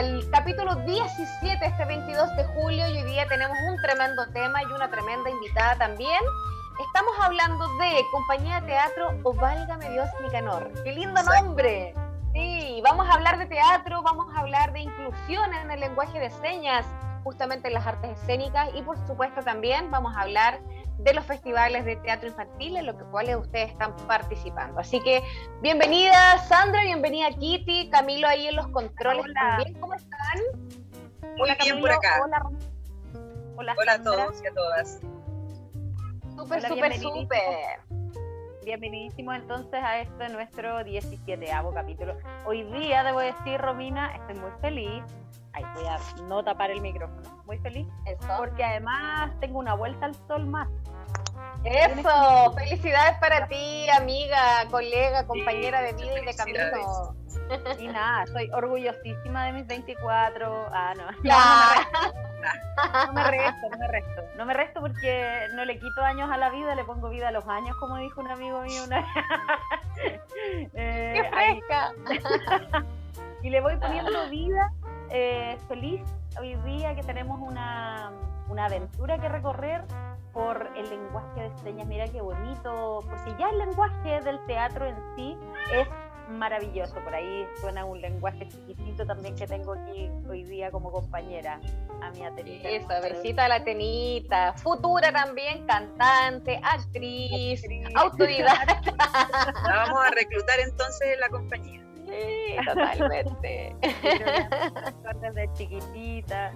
al capítulo 17 este 22 de julio y hoy día tenemos un tremendo tema y una tremenda invitada también. Estamos hablando de Compañía de Teatro o Válgame Dios Nicanor. ¡Qué lindo nombre! Sí, vamos a hablar de teatro, vamos a hablar de inclusión en el lenguaje de señas, justamente en las artes escénicas y por supuesto también vamos a hablar de los festivales de teatro infantil en los cuales ustedes están participando. Así que bienvenida Sandra, bienvenida Kitty, Camilo ahí en los controles también. ¿Cómo están? Muy bien por acá. Hola, hola, hola a todos y a todas. Súper, súper, súper. Bienvenidísimos entonces a este nuestro 17 capítulo. Hoy día, debo decir, Romina, estoy muy feliz Ay, voy a no tapar el micrófono. Muy feliz. Porque además tengo una vuelta al sol más. Eso, felicidades para ti, amiga, colega, compañera de vida y de camino. Y nada, estoy orgullosísima de mis 24. Ah, no. No, me resto, no me resto. No me resto porque no le quito años a la vida, le pongo vida a los años, como dijo un amigo mío una eh, ¡Qué fresca! y le voy poniendo vida eh, feliz hoy día que tenemos una, una, aventura que recorrer por el lenguaje de señas. Mira qué bonito, porque ya el lenguaje del teatro en sí es maravilloso. Por ahí suena un lenguaje chiquitito también que tengo aquí hoy día como compañera a mi Atenita. Eso, besita a la Atenita. Futura también, cantante, actriz, autoridad. vamos a reclutar entonces en la compañía. Sí, totalmente. Desde chiquitita.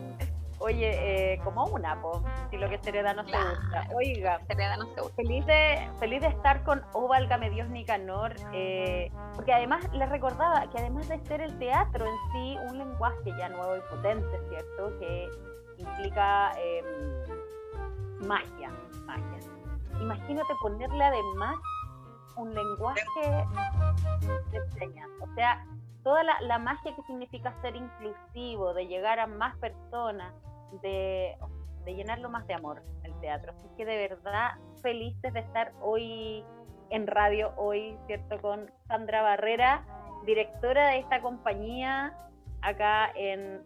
Oye, eh, como una, po, si lo que se hereda no se gusta. Oiga, no se gusta. Feliz de, feliz de estar con O Válgame Dios Nicanor, eh, porque además les recordaba que además de ser el teatro en sí, un lenguaje ya nuevo y potente, ¿cierto? Que implica em, magia, magia. Imagínate ponerle además un lenguaje de señas. O sea, toda la, magia que significa ser inclusivo, de llegar a más personas, de, llenarlo más de amor el teatro. Así que de verdad felices de estar hoy en radio, hoy, ¿cierto? Con Sandra Barrera, directora de esta compañía acá en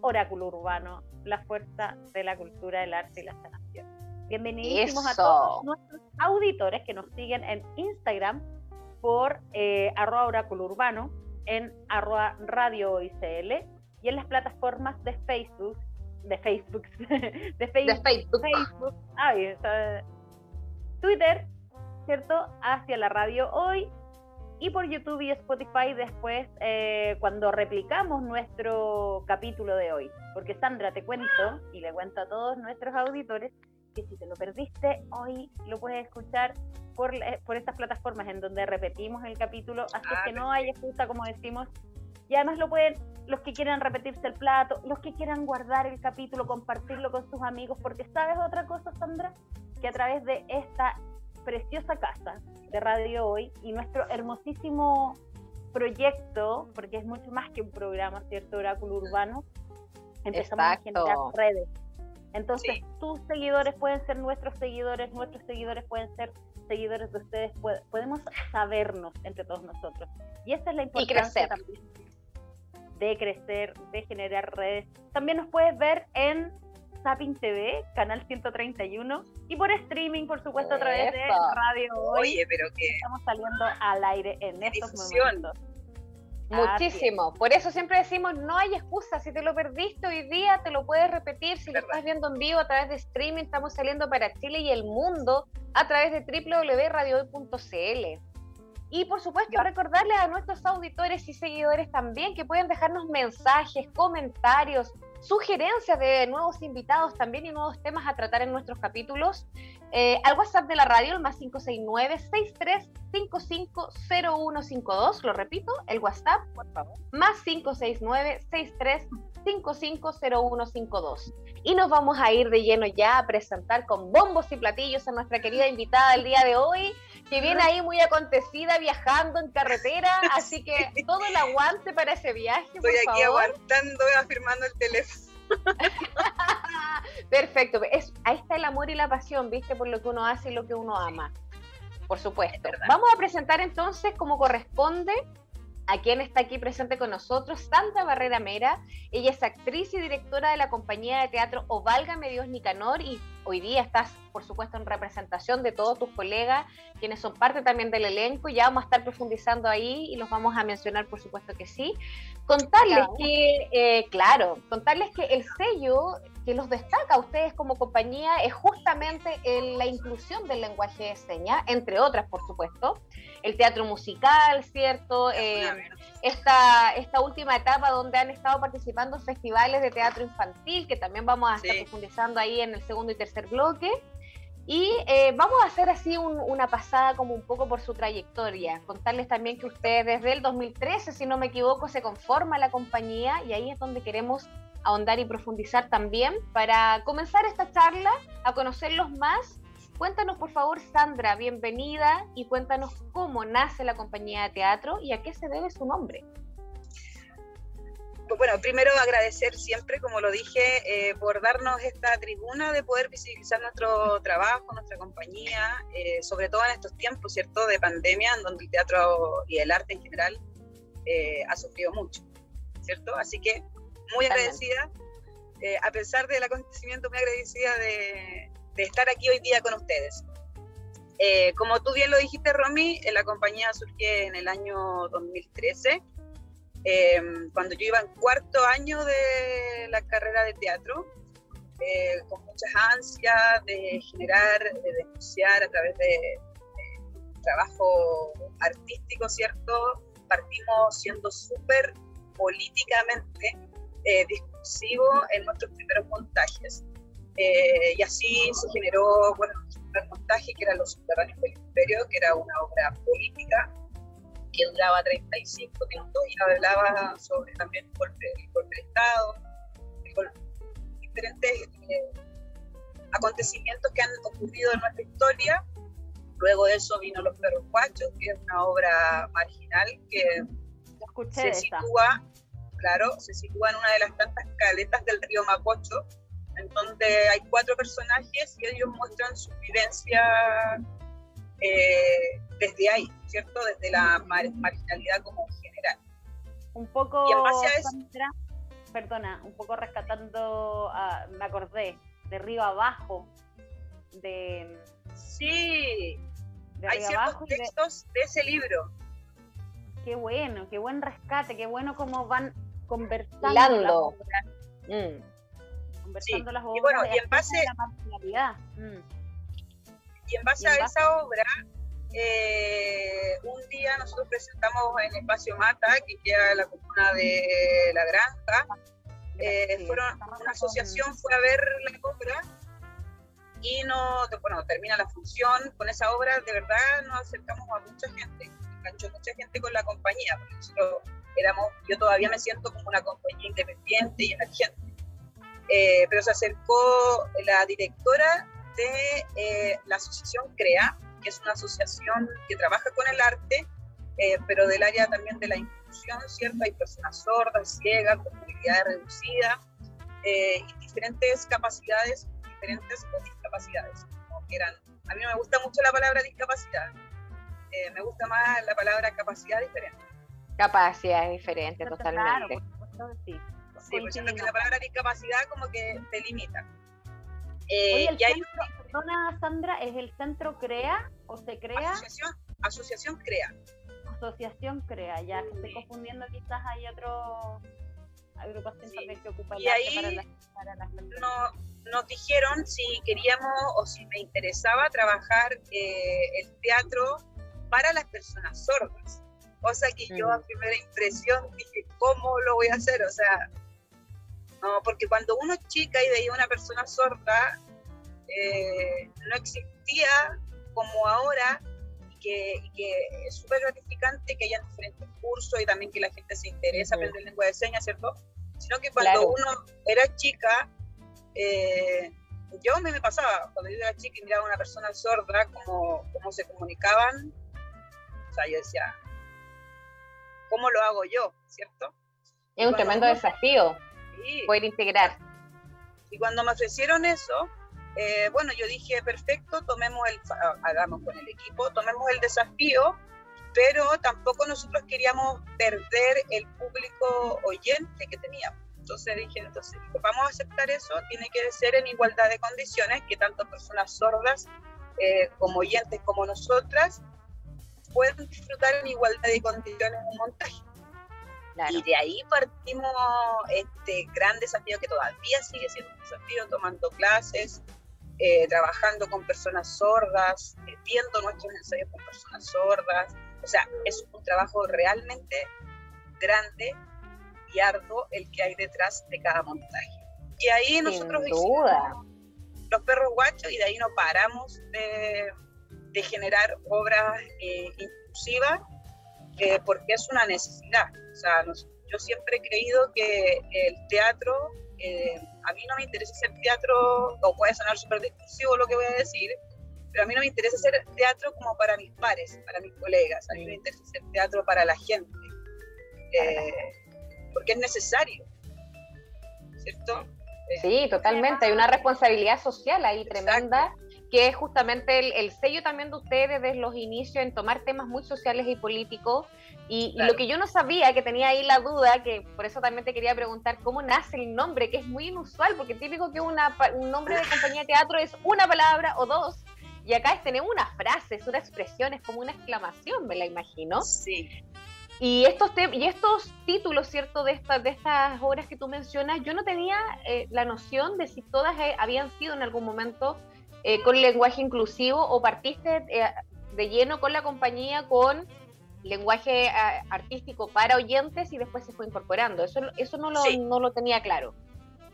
Oráculo Urbano, la fuerza de la cultura, el arte y la sanación. Bienvenidos a todos nuestros auditores que nos siguen en Instagram por eh, arroba oráculo urbano, en arroba radio ICL y en las plataformas de Facebook, de Facebook, de Facebook, Facebook. Twitter, ¿cierto? Hacia la radio hoy y por YouTube y Spotify después eh, cuando replicamos nuestro capítulo de hoy. Porque Sandra, te cuento y le cuento a todos nuestros auditores que si te lo perdiste, hoy lo puedes escuchar por, por estas plataformas en donde repetimos el capítulo, así que ah, no hay excusa, como decimos. Y además lo pueden, los que quieran repetirse el plato, los que quieran guardar el capítulo, compartirlo con sus amigos, porque sabes otra cosa, Sandra, que a través de esta preciosa casa de Radio Hoy y nuestro hermosísimo proyecto, porque es mucho más que un programa, ¿cierto? Oráculo Urbano, empezamos a generar redes entonces, tus seguidores pueden ser nuestros seguidores, nuestros seguidores pueden ser seguidores de ustedes, podemos sabernos entre todos nosotros. Y esa es la importancia también de crecer, de generar redes. También nos puedes ver en Zapping TV, canal 131, y por streaming, por supuesto, a través de Radio Hoy. Oye, pero que... Estamos saliendo al aire en estos momentos. Muchísimo. Por eso siempre decimos, no hay excusa. Si te lo perdiste hoy día, te lo puedes repetir. Si lo estás viendo en vivo a través de streaming, estamos saliendo para Chile y el mundo a través de www.radiohoy.cl. Y por supuesto, recordarles a nuestros auditores y seguidores también que pueden dejarnos mensajes, comentarios, sugerencias de nuevos invitados también y nuevos temas a tratar en nuestros capítulos. Eh, al WhatsApp de la radio, el más 569-63550152. Lo repito, el WhatsApp, por favor. Más 569-63550152. Y nos vamos a ir de lleno ya a presentar con bombos y platillos a nuestra querida invitada del día de hoy, que viene ahí muy acontecida viajando en carretera. Así que todo el aguante para ese viaje. Estoy aquí aguantando, afirmando el teléfono. Perfecto. Es, ahí está el amor y la pasión, ¿viste? Por lo que uno hace y lo que uno ama. Por supuesto. Vamos a presentar entonces, como corresponde, a quien está aquí presente con nosotros, Sandra Barrera Mera. Ella es actriz y directora de la compañía de teatro Oválgame Dios Nicanor y hoy día estás, por supuesto, en representación de todos tus colegas, quienes son parte también del elenco. Ya vamos a estar profundizando ahí y los vamos a mencionar, por supuesto que sí. Contarles que, eh, claro, contarles que el sello que los destaca a ustedes como compañía es justamente la inclusión del lenguaje de señas, entre otras, por supuesto. El teatro musical, ¿cierto? Eh, esta, esta última etapa donde han estado participando festivales de teatro infantil, que también vamos a estar profundizando ahí en el segundo y tercer bloque. Y eh, vamos a hacer así una pasada como un poco por su trayectoria. Contarles también que ustedes desde el 2013, si no me equivoco, se conforma la compañía y ahí es donde queremos ahondar y profundizar también. Para comenzar esta charla, a conocerlos más, cuéntanos por favor, Sandra, bienvenida y cuéntanos cómo nace la compañía de teatro y a qué se debe su nombre. Bueno, primero agradecer siempre, como lo dije, eh, por darnos esta tribuna de poder visibilizar nuestro trabajo, nuestra compañía, eh, sobre todo en estos tiempos, ¿cierto?, de pandemia, en donde el teatro y el arte en general eh, ha sufrido mucho, ¿cierto? Así que muy agradecida, eh, a pesar del acontecimiento, muy agradecida de, estar aquí hoy día con ustedes. Eh, como tú bien lo dijiste, Romy, eh, la compañía surgió en el año 2013, cuando yo iba en cuarto año de la carrera de teatro, con muchas ansias de generar, de denunciar a través de, de trabajo artístico, ¿cierto? Partimos siendo súper políticamente eh, discursivo en nuestros primeros montajes. Eh, y así se generó, bueno, nuestro primer montaje, que era Los Subterráneos del Imperio, que era una obra política que duraba 35 minutos y hablaba sobre también el golpe, de Estado, diferentes eh, acontecimientos que han ocurrido en nuestra historia. Luego de eso vino Los Perros Guachos, que es una obra marginal que se sitúa claro, se sitúa en una de las tantas caletas del río Mapocho, en donde hay cuatro personajes y ellos muestran su vivencia eh, desde ahí, ¿cierto? Desde la marginalidad como general. Un poco, perdona, un poco rescatando, me acordé, de río abajo, de... Sí, hay ciertos textos de... de ese libro. Qué bueno, qué buen rescate, qué bueno cómo van conversando. Mm. Conversando las obras. Y bueno, y en base, mm. y en base a esa obra, eh, un día nosotros presentamos en Espacio Mata, que queda en la comuna de La Granja. Eh, fueron, una asociación fue a ver la obra y no, bueno, termina la función. Con esa obra, de verdad, nos acercamos a mucha gente, enganchó mucha gente con la compañía, porque nosotros éramos, yo todavía me siento como una compañía independiente y emergente. Eh, pero se acercó la directora de eh, la asociación CREA, que es una asociación que trabaja con el arte, eh, pero del área también de la inclusión, ¿cierto? Hay personas sordas, ciegas, con movilidad reducida y diferentes capacidades, diferentes discapacidades. Como. A mí no me gusta mucho la palabra discapacidad, me gusta más la palabra capacidad diferente. Capacidad es diferente totalmente. Claro, sí. Sí, por que la palabra discapacidad como que te limita. Eh, Oye, el perdona Sandra, ¿es el centro CREA o se crea? Asociación, asociación CREA. Asociación CREA, ya que estoy confundiendo quizás hay otro agrupación también que ocupa y ahí para las, para las no, nos dijeron si queríamos o si me interesaba trabajar eh, el teatro para las personas sordas cosa que yo a primera impresión dije, ¿cómo lo voy a hacer? O sea, no, porque cuando uno es chica y veía una persona sorda, eh, no existía como ahora y que, es súper gratificante que haya diferentes cursos y también que la gente se interesa en aprender lengua de señas, ¿cierto? Sino que cuando uno era chica, eh, yo me, me pasaba, cuando yo era chica y miraba a una persona sorda, cómo, cómo se comunicaban, o sea, yo decía, ¿cómo lo hago yo? ¿Cierto? Es un tremendo desafío poder integrar. Y cuando me ofrecieron eso, eh, bueno, yo dije, perfecto, tomemos el, hagamos con el equipo, tomemos el desafío pero tampoco nosotros queríamos perder el público oyente que teníamos. Entonces dije, entonces vamos a aceptar eso, tiene que ser en igualdad de condiciones, que tanto personas sordas eh, como oyentes como nosotras puedan disfrutar en igualdad de condiciones un montaje. Y de ahí partimos este gran desafío que todavía sigue siendo un desafío, tomando clases, eh, trabajando con personas sordas, eh, viendo nuestros ensayos con personas sordas. O sea, es un trabajo realmente grande y arduo el que hay detrás de cada montaje. Y ahí nosotros duda. los perros guachos y de ahí no paramos de, de generar obras eh, inclusivas porque es una necesidad. O sea, yo siempre he creído que el teatro, eh, a mí no me interesa hacer teatro, o puede sonar súper discursivo lo que voy a decir, pero a mí no me interesa hacer teatro como para mis pares, para mis colegas, a mí me interesa hacer teatro para la gente, eh, porque es necesario, ¿cierto? Sí, totalmente, hay una responsabilidad social ahí tremenda que es justamente el, sello también de ustedes desde los inicios en tomar temas muy sociales y políticos. Y, lo que yo no sabía, que tenía ahí la duda, que por eso también te quería preguntar cómo nace el nombre, que es muy inusual, porque típico que una, un nombre de compañía de teatro es una palabra o dos, y acá es tener una frase, es una expresión, es como una exclamación, me la imagino. Sí. Y estos, y estos títulos, ¿cierto?, de, estas de estas obras que tú mencionas, yo no tenía eh, la noción de si todas eh, habían sido en algún momento eh, con lenguaje inclusivo o partiste eh, de lleno con la compañía con lenguaje eh, artístico para oyentes y después se fue incorporando? Eso, eso no, lo, no lo tenía claro.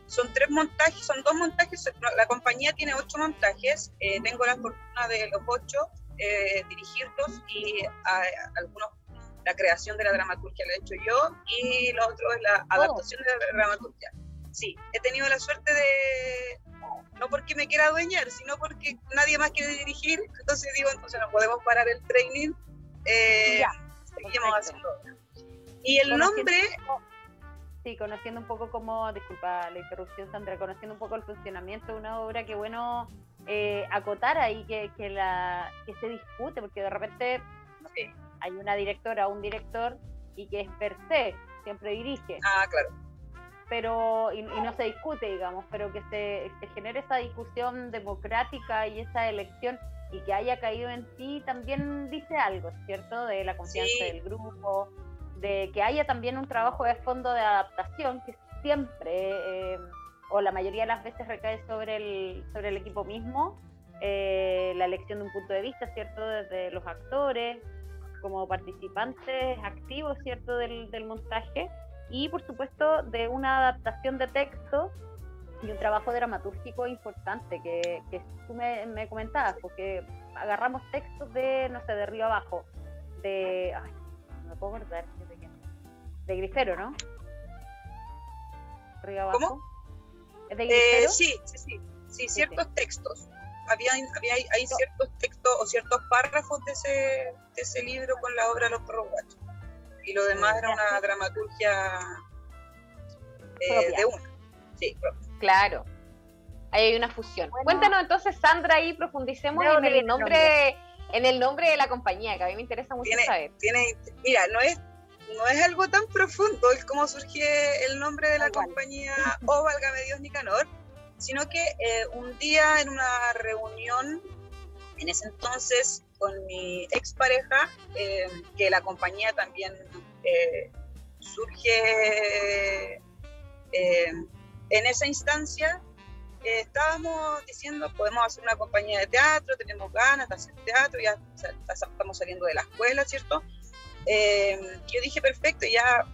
Son tres montajes, son dos montajes, la compañía tiene ocho montajes, tengo la fortuna de los ocho dirigirlos y algunos la creación de la dramaturgia la he hecho yo y lo otro es la oh. adaptación de la dramaturgia. Sí, he tenido la suerte de, no porque me quiera adueñar, sino porque nadie más quiere dirigir, entonces digo, entonces no podemos parar el training, eh, seguimos haciendo. Y el nombre... Sí, conociendo un poco cómo, disculpa la interrupción Sandra, conociendo un poco el funcionamiento de una obra, que bueno eh, acotar ahí que, que, la, que se discute, porque de repente hay una directora o un director y que es per se, siempre dirige. Ah, claro pero y, no se discute, digamos, pero que se, genere esa discusión democrática y esa elección y que haya caído en ti también dice algo, ¿cierto? De la confianza del grupo, de que haya también un trabajo de fondo de adaptación que siempre eh, o la mayoría de las veces recae sobre el, sobre el equipo mismo, eh, la elección de un punto de vista, ¿cierto? Desde los actores como participantes activos, ¿cierto? Del, del montaje y por supuesto de una adaptación de texto y un trabajo dramatúrgico importante que, que tú me, me, comentabas, porque agarramos textos de, no sé, de Río Abajo, de, ay, no me puedo acordar, de Grifero, ¿no? Río Abajo. ¿Cómo? ¿Es de Grifero? Eh, sí, sí, sí, sí, ciertos textos. Había, había, hay ciertos textos o ciertos párrafos de ese, de ese libro con la obra Los Perros y lo demás era una dramaturgia eh, de una. Sí, Claro. Ahí hay una fusión. Cuéntanos entonces, Sandra, ahí profundicemos en el nombre, en el nombre de la compañía, que a mí me interesa mucho saber. Tiene, mira, no es, no es algo tan profundo el cómo surge el nombre de la compañía O Válgame Dios Nicanor, sino que eh, un día en una reunión, en ese entonces con mi expareja, eh, que la compañía también eh, surge eh, en esa instancia. estábamos diciendo, podemos hacer una compañía de teatro, tenemos ganas de hacer teatro, ya estamos saliendo de la escuela, ¿cierto? yo dije, perfecto, ya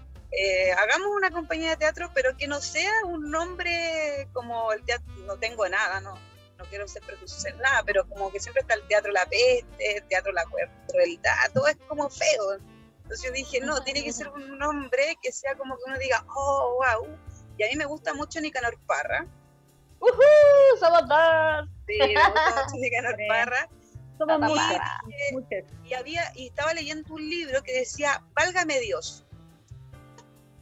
hagamos una compañía de teatro, pero que no sea un nombre como el teatro, no tengo nada, ¿no? No quiero ser prejuiciosa en nada, pero como que siempre está el teatro La Peste, el teatro La Crueldad, todo es como feo. Entonces yo dije, no, tiene que ser un nombre que sea como que uno diga, oh, wow. Y a mí me gusta mucho Nicanor Parra. ¡Uhú! ¡Somos dos! Sí, me gusta mucho Nicanor Parra. Somos y, y, había, y estaba leyendo un libro que decía, Válgame Dios.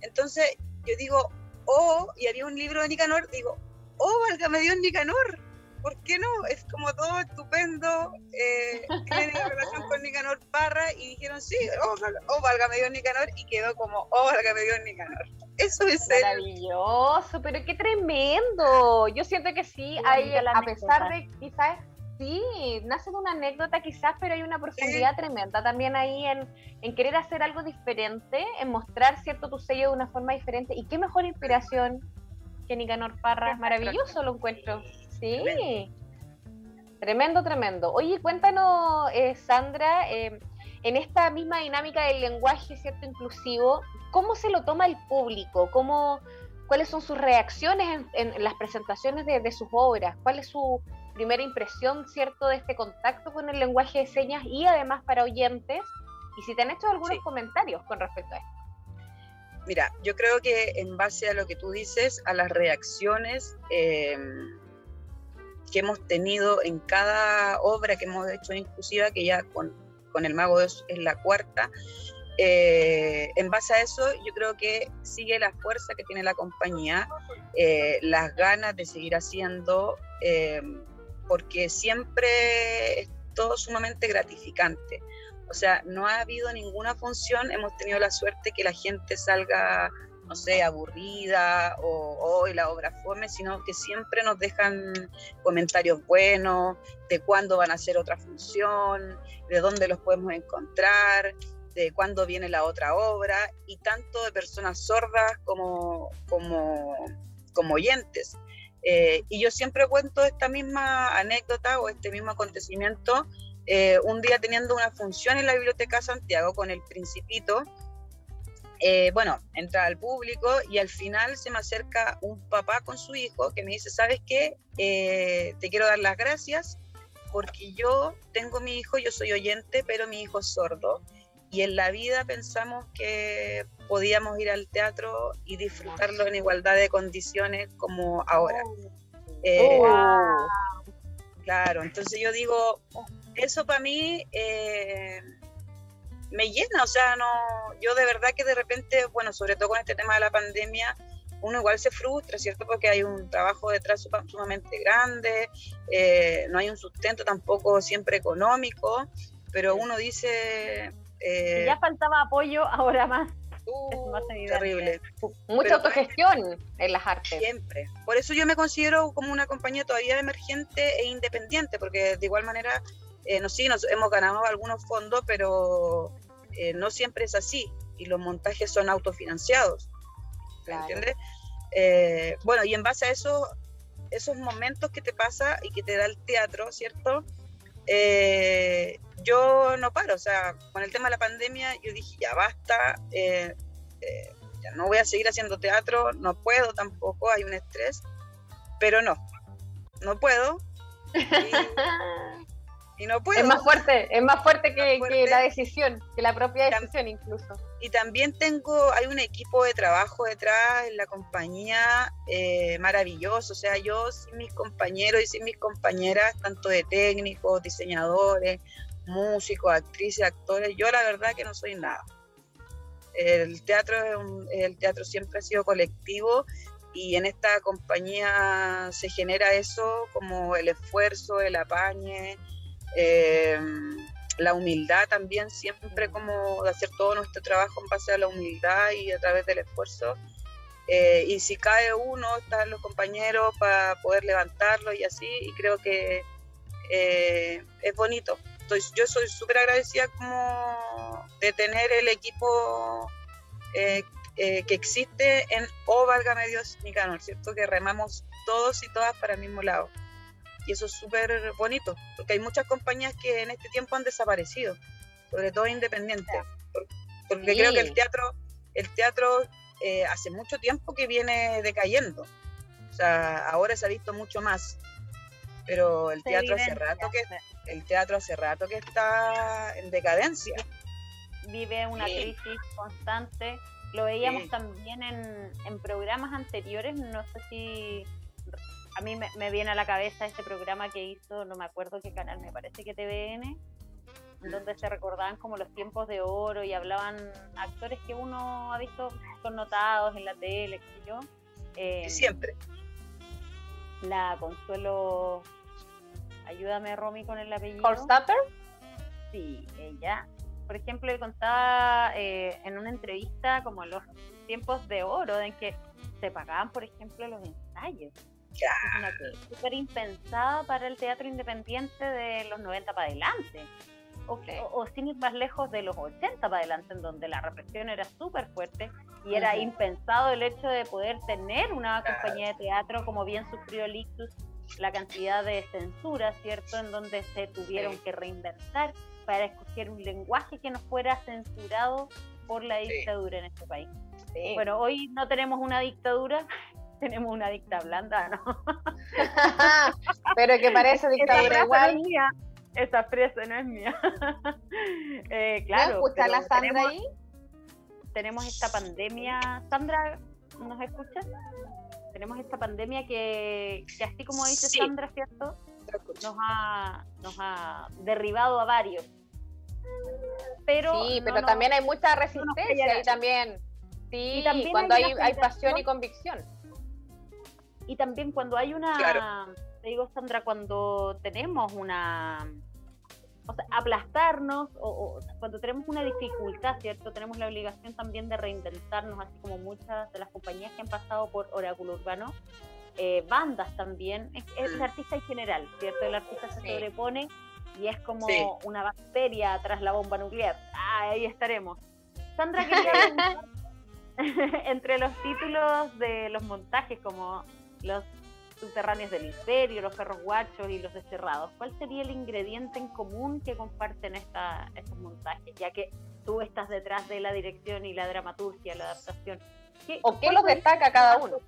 Entonces yo digo, oh, y había un libro de Nicanor, digo, oh, válgame Dios Nicanor ¿por qué no? Es como todo estupendo, eh, relación con Nicanor Parra y dijeron, sí, oh, oh válgame Dios Nicanor, y quedó como, oh, válgame Dios Nicanor. Eso es maravilloso, pero qué tremendo. Yo siento que sí, hay, a pesar de quizás sí, nace de una anécdota quizás, pero hay una profundidad tremenda también ahí en, en, querer hacer algo diferente, en mostrar cierto tu sello de una forma diferente. Y qué mejor inspiración que Nicanor Parra, maravilloso lo encuentro. Sí, tremendo, tremendo. Oye, cuéntanos, eh, Sandra, eh, en esta misma dinámica del lenguaje, ¿cierto? Inclusivo, ¿cómo se lo toma el público? ¿Cómo, ¿Cuáles son sus reacciones en, las presentaciones de, de sus obras? ¿Cuál es su primera impresión, ¿cierto?, de este contacto con el lenguaje de señas y además para oyentes. Y si te han hecho algunos comentarios con respecto a esto. Mira, yo creo que en base a lo que tú dices, a las reacciones eh, que hemos tenido en cada obra que hemos hecho inclusiva, que ya con, con el mago es, la cuarta, eh, en base a eso, yo creo que sigue la fuerza que tiene la compañía, eh, las ganas de seguir haciendo, porque siempre es todo sumamente gratificante. O sea, no ha habido ninguna función, hemos tenido la suerte que la gente salga, no sé, aburrida o hoy la obra fome, sino que siempre nos dejan comentarios buenos de cuándo van a hacer otra función, de dónde los podemos encontrar, de cuándo viene la otra obra, y tanto de personas sordas como, como, como oyentes. Eh, y yo siempre cuento esta misma anécdota o este mismo acontecimiento. Eh, un día teniendo una función en la Biblioteca Santiago con el Principito, eh, bueno, entra al público y al final se me acerca un papá con su hijo que me dice, ¿sabes qué? te quiero dar las gracias porque yo tengo mi hijo, yo soy oyente, pero mi hijo es sordo y en la vida pensamos que podíamos ir al teatro y disfrutarlo en igualdad de condiciones como ahora. Oh. Eh, oh, claro, entonces yo digo, eso para mí eh, me llena, o sea, no, yo de verdad que de repente, bueno, sobre todo con este tema de la pandemia, uno igual se frustra, ¿cierto? Porque hay un trabajo detrás sumamente grande, eh, no hay un sustento tampoco siempre económico, pero uno dice, eh, ya faltaba apoyo, ahora más. Uh, más terrible. Mucha autogestión en las artes. Siempre. Por eso yo me considero como una compañía todavía emergente e independiente, porque de igual manera, eh, no, sí, nos hemos ganado algunos fondos, pero eh, no siempre es así. Y los montajes son autofinanciados. ¿Entiendes? Eh, bueno, y en base a eso, esos momentos que te pasa y que te da el teatro, ¿cierto? Eh, yo no paro, o sea, con el tema de la pandemia yo dije, ya basta, eh, eh, ya no voy a seguir haciendo teatro, no puedo tampoco, hay un estrés, pero no, no puedo. Y, no puedo. Es más fuerte, es más fuerte, que, la decisión, que la propia decisión incluso. Y también tengo, hay un equipo de trabajo detrás en la compañía eh, maravilloso, o sea, yo sin mis compañeros y sin mis compañeras, tanto de técnicos, diseñadores, músicos, actrices, actores, yo la verdad que no soy nada. El teatro, el teatro siempre ha sido colectivo y en esta compañía se genera eso como el esfuerzo, el apañe, eh, la humildad también, siempre como de hacer todo nuestro trabajo en base a la humildad y a través del esfuerzo. Eh, y si cae uno, están los compañeros para poder levantarlo y así, y creo que eh, es bonito, yo soy súper agradecida como de tener el equipo eh, eh, que existe en O Válgame Dios Nicanor, ¿cierto? Que remamos todos y todas para el mismo lado. Y eso es súper bonito, porque hay muchas compañías que en este tiempo han desaparecido, sobre todo independientes. Porque creo que el teatro, el teatro eh, hace mucho tiempo que viene decayendo. O sea, ahora se ha visto mucho más. Pero el teatro hace rato que el teatro hace rato que está en decadencia. Vive una crisis constante. Lo veíamos también en, en, programas anteriores, no sé si a mí me, viene a la cabeza este programa que hizo, no me acuerdo qué canal, me parece que TVN, donde se recordaban como los tiempos de oro y hablaban actores que uno ha visto connotados en la tele, qué yo. Eh, Siempre. La Consuelo Ayúdame, Romy, con el apellido. ¿Holstapper? Sí, ella. Por ejemplo, le contaba eh, en una entrevista como los tiempos de oro en que se pagaban, por ejemplo, los ensayos. Es una súper impensada para el teatro independiente de los 90 para adelante. O, o, sin ir más lejos de los 80 para adelante, en donde la represión era súper fuerte y era impensado el hecho de poder tener una compañía de teatro como bien sufrió el Ictus, la cantidad de censura, ¿cierto? En donde se tuvieron que reinventar para escoger un lenguaje que no fuera censurado por la dictadura en este país. Bueno, hoy no tenemos una dictadura, tenemos una dicta blanda, ¿no? Pero que parece dictadura igual. mía. Esa frase no es mía. eh, claro. ¿No escucha la Sandra ahí? Tenemos esta pandemia. Sandra, ¿nos escuchas? Tenemos esta pandemia que, que así como dice Sandra, ¿cierto? Nos ha, nos ha derribado a varios. Pero sí, pero también hay mucha resistencia y también Sí, y también cuando hay, hay, pasión y convicción. Y también cuando hay una, te digo Sandra, cuando tenemos una, o sea, aplastarnos o, cuando tenemos una dificultad, ¿cierto? Tenemos la obligación también de reinventarnos, así como muchas de las compañías que han pasado por Oráculo Urbano, eh, bandas también, es, el mm. artista en general, ¿cierto? El artista se sobrepone y es como una bacteria tras la bomba nuclear. Ah, ahí estaremos. Sandra, quería entre los títulos de los montajes como los subterráneos del imperio, los perros guachos y los desterrados, ¿cuál sería el ingrediente en común que comparten esta, estos montajes? Ya que tú estás detrás de la dirección y la dramaturgia, la adaptación. ¿O qué los destaca cada uno?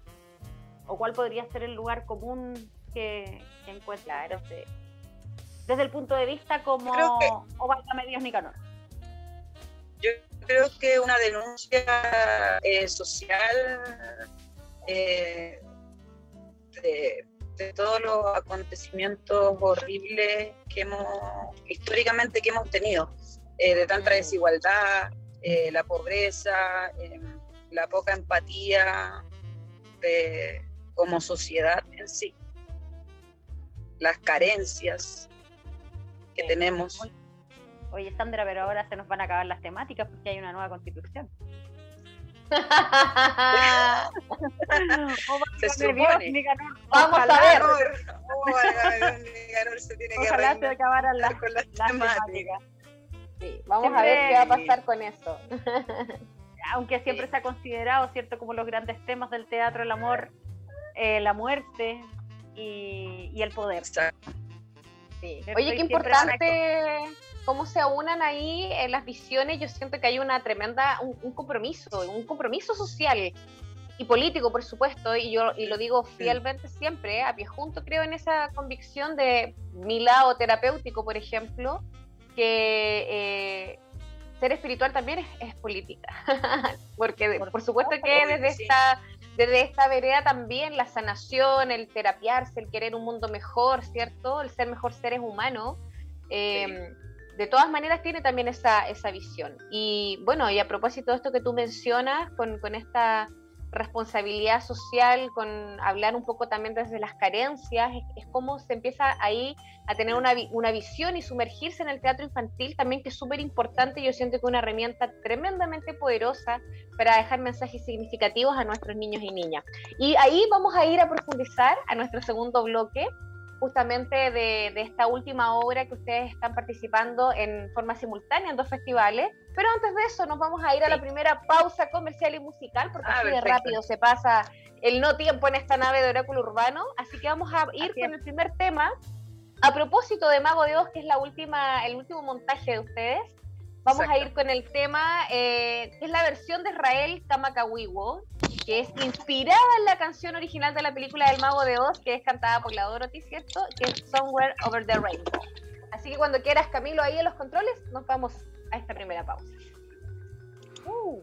¿O cuál podría ser el lugar común que, que encuentra desde, desde, el punto de vista como que... Medios Nicanor? Yo creo que una denuncia eh, social eh, de, todos los acontecimientos horribles que hemos históricamente que hemos tenido, eh, de tanta desigualdad, la pobreza, la poca empatía de, como sociedad en sí, las carencias que tenemos. Oye, Sandra, pero ahora se nos van a acabar las temáticas porque hay una nueva constitución. se supone. Vamos a ver. Ojalá se acabaran las, las, temáticas. Sí, vamos a ver qué va a pasar con eso. Aunque siempre se ha considerado, ¿cierto?, como los grandes temas del teatro, el amor, eh, la muerte y, y el poder. Sí. Oye, qué importante cómo se aunan ahí en las visiones, yo siento que hay una tremenda, un, compromiso, un compromiso social y político, por supuesto, y yo y lo digo fielmente siempre, a pie junto creo en esa convicción de mi lado terapéutico, por ejemplo, que eh, ser espiritual también es, política, porque por, supuesto que desde esta desde esta vereda también la sanación, el terapiarse, el querer un mundo mejor, ¿cierto? El ser mejor seres humanos. Eh, de todas maneras tiene también esa, esa visión. Y bueno, y a propósito de esto que tú mencionas, con, con esta responsabilidad social, con hablar un poco también desde las carencias, es, como se empieza ahí a tener una, una, visión y sumergirse en el teatro infantil también, que es súper importante, yo siento que es una herramienta tremendamente poderosa para dejar mensajes significativos a nuestros niños y niñas. Y ahí vamos a ir a profundizar a nuestro segundo bloque, justamente de, esta última obra que ustedes están participando en forma simultánea en dos festivales. Pero antes de eso nos vamos a ir a la primera pausa comercial y musical, porque ah, así de rápido se pasa el no tiempo en esta nave de Oráculo Urbano. Así que vamos a ir con el primer tema. A propósito de Mago de Oz, que es la última, el último montaje de ustedes, vamos a ir con el tema, eh, que es la versión de Israel Kamakawiwo, que es inspirada en la canción original de la película del Mago de Oz, que es cantada por la Dorothy, ¿cierto? Que es Somewhere Over the Rainbow. Así que cuando quieras, Camilo, ahí en los controles, nos vamos a esta primera pausa. Uh.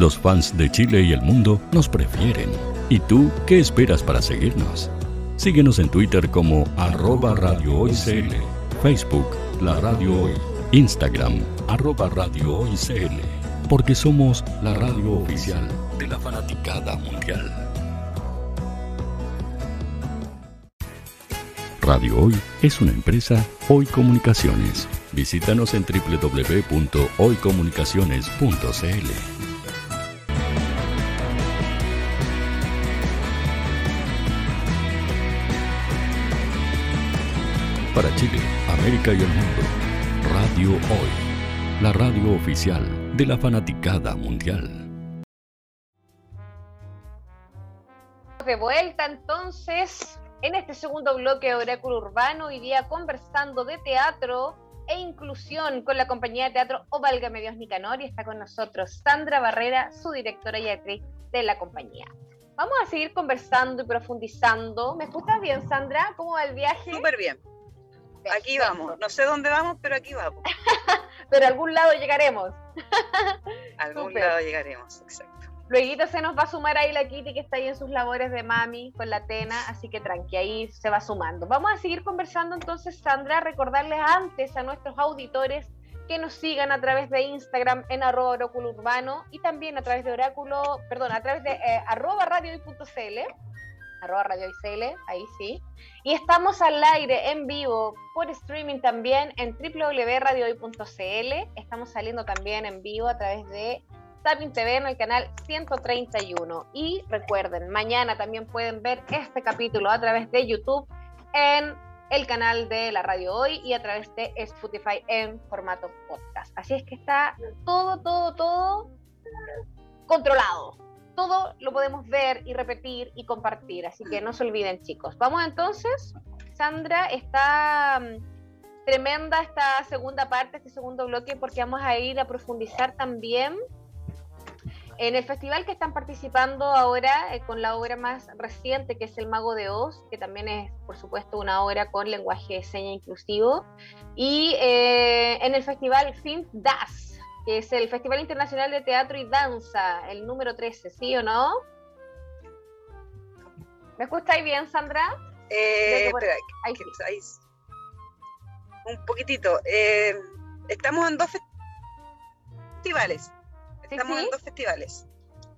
Los fans de Chile y el mundo nos prefieren. ¿Y tú qué esperas para seguirnos? Síguenos en Twitter como arroba Radio Hoy CL, Facebook La Radio Hoy, Instagram arroba Radio Hoy CL, porque somos la radio oficial de la fanaticada mundial. Radio Hoy es una empresa Hoy Comunicaciones. Visítanos en www.hoycomunicaciones.cl. para Chile, América y el mundo. Radio Hoy, la radio oficial de la fanaticada mundial. De vuelta entonces en este segundo bloque de Oráculo Urbano, hoy día conversando de teatro e inclusión con la compañía de teatro O Válgame Dios Nicanor y está con nosotros Sandra Barrera, su directora y actriz de la compañía. Vamos a seguir conversando y profundizando. ¿Me escuchas bien, Sandra? ¿Cómo va el viaje? Súper bien. Aquí vamos. No sé dónde vamos, pero aquí vamos. pero a algún lado llegaremos. a algún lado llegaremos, exacto. Luego se nos va a sumar ahí la Kitty que está ahí en sus labores de mami con la Tena, así que tranqui, ahí se va sumando. Vamos a seguir conversando entonces, Sandra, recordarles antes a nuestros auditores que nos sigan a través de Instagram en arroba oráculo urbano y también a través de oráculo, perdón, a través de eh, arroba radio.cl, arroba radio ahí sí. Y estamos al aire en vivo por streaming también en www.radiohoy.cl. Estamos saliendo también en vivo a través de Tapping TV en el canal 131. Y recuerden, mañana también pueden ver este capítulo a través de YouTube en el canal de la radio hoy y a través de Spotify en formato podcast. Así es que está todo, todo, todo controlado. Todo lo podemos ver y repetir y compartir. Así que no se olviden, chicos. Vamos entonces. Sandra, está mm, tremenda esta segunda parte, este segundo bloque, porque vamos a ir a profundizar también en el festival que están participando ahora eh, con la obra más reciente, que es El Mago de Oz, que también es, por supuesto, una obra con lenguaje de seña inclusivo, y eh, en el festival Film Das, que es el Festival Internacional de Teatro y Danza, el número 13, ¿sí o no? ¿Me escucháis bien, Sandra? Eh, espera, ahí, ahí, un poquitito. estamos en dos festivales Estamos en dos festivales.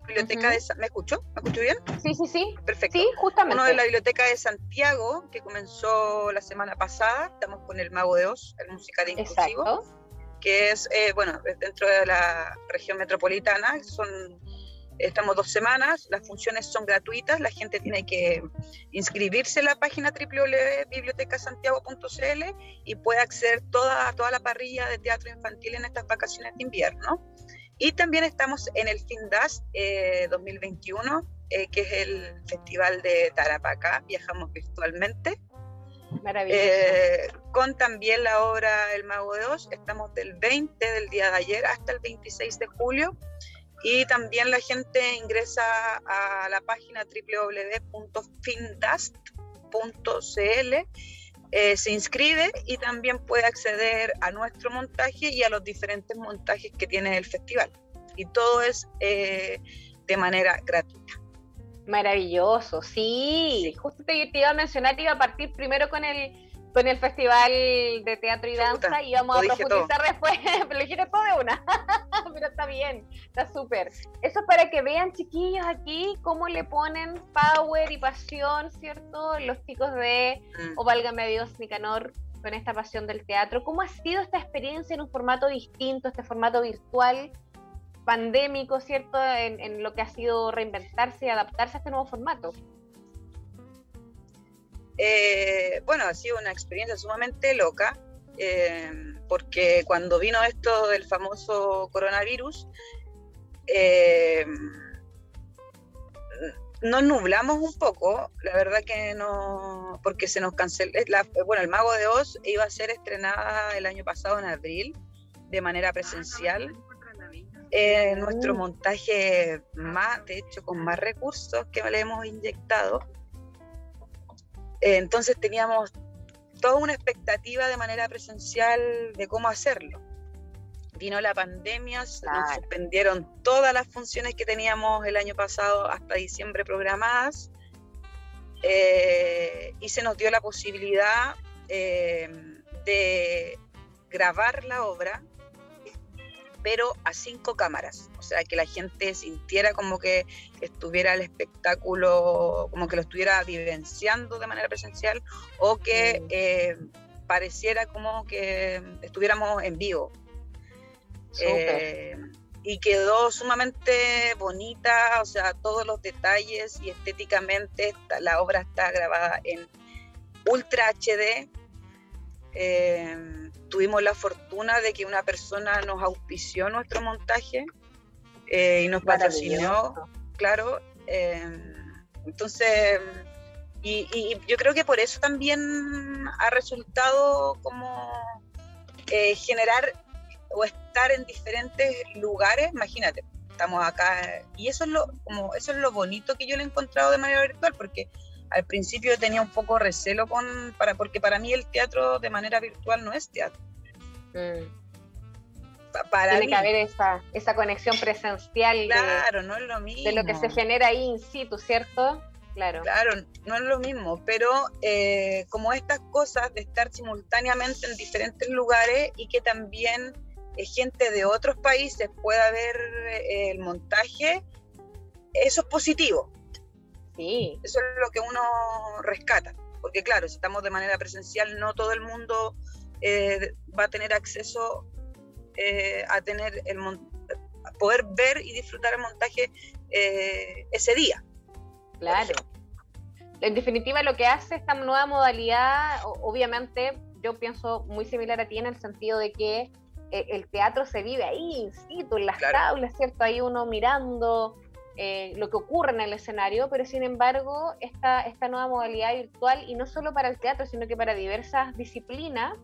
Biblioteca de ¿Me escucho? ¿Me escucho bien? Sí, sí, sí. Perfecto. Sí, justamente. Uno de la Biblioteca de Santiago, que comenzó la semana pasada. Estamos con El Mago de Oz, el musical inclusivo. Exacto. Que es, eh, bueno, dentro de la región metropolitana. Son estamos dos semanas, las funciones son gratuitas, la gente tiene que inscribirse en la página www.bibliotecasantiago.cl y puede acceder toda, toda la parrilla de teatro infantil en estas vacaciones de invierno. Y también estamos en el FINDAS 2021, eh, eh, que es el festival de Tarapacá, viajamos virtualmente. Eh, con también la obra El Mago de Oz, estamos del 20 del día de ayer hasta el 26 de julio. Y también la gente ingresa a la página www.findast.cl eh, se inscribe y también puede acceder a nuestro montaje y a los diferentes montajes que tiene el festival. Y todo es eh, de manera gratuita. Maravilloso, sí. Justo te, iba a mencionar, iba a partir primero con el con el Festival de Teatro y Danza y vamos a profundizar después, pero lo dijiste todo de una, pero está bien, está súper. Eso es para que vean chiquillos aquí cómo le ponen power y pasión, ¿cierto? Los chicos de mm. O Válgame Dios Nicanor con esta pasión del teatro. ¿Cómo ha sido esta experiencia en un formato distinto, este formato virtual, pandémico, ¿cierto? En, en lo que ha sido reinventarse y adaptarse a este nuevo formato. Eh, bueno, ha sido una experiencia sumamente loca, eh, porque cuando vino esto del famoso coronavirus, eh, nos nublamos un poco, la verdad que no, porque se nos canceló, bueno, el Mago de Oz iba a ser estrenada el año pasado en abril, de manera presencial. Nuestro montaje más, de hecho, con más recursos que le hemos inyectado, entonces teníamos toda una expectativa de manera presencial de cómo hacerlo. Vino la pandemia, nos suspendieron todas las funciones que teníamos el año pasado hasta diciembre programadas eh, y se nos dio la posibilidad eh, de grabar la obra pero a cinco cámaras, o sea, que la gente sintiera como que estuviera el espectáculo, como que lo estuviera vivenciando de manera presencial o que mm. eh, pareciera como que estuviéramos en vivo. Eh, y quedó sumamente bonita, o sea, todos los detalles y estéticamente la obra está grabada en Ultra HD, Eh, tuvimos la fortuna de que una persona nos auspició nuestro montaje eh, y nos patrocinó, claro. Eh, entonces, y, yo creo que por eso también ha resultado como generar o estar en diferentes lugares, imagínate, estamos acá y eso es lo como eso es lo bonito que yo lo he encontrado de manera virtual porque al principio tenía un poco recelo con para porque para mí el teatro de manera virtual no es teatro mm. Para Tiene que haber esa, esa conexión presencial claro, no es lo mismo. de lo que se genera ahí in situ, ¿cierto? Claro. Claro, no es lo mismo, pero eh, como estas cosas de estar simultáneamente en diferentes lugares y que también eh, gente de otros países pueda ver eh, el montaje, eso es positivo. Sí. Eso es lo que uno rescata. Porque claro, si estamos de manera presencial, no todo el mundo eh, va a tener acceso eh, a tener el poder ver y disfrutar el montaje eh, ese día. Claro. En definitiva, lo que hace esta nueva modalidad, obviamente, yo pienso muy similar a ti en el sentido de que el teatro se vive ahí, in situ, en las tablas, ¿cierto? Ahí uno mirando, eh, lo que ocurre en el escenario, pero sin embargo esta, esta nueva modalidad virtual, y no solo para el teatro, sino que para diversas disciplinas,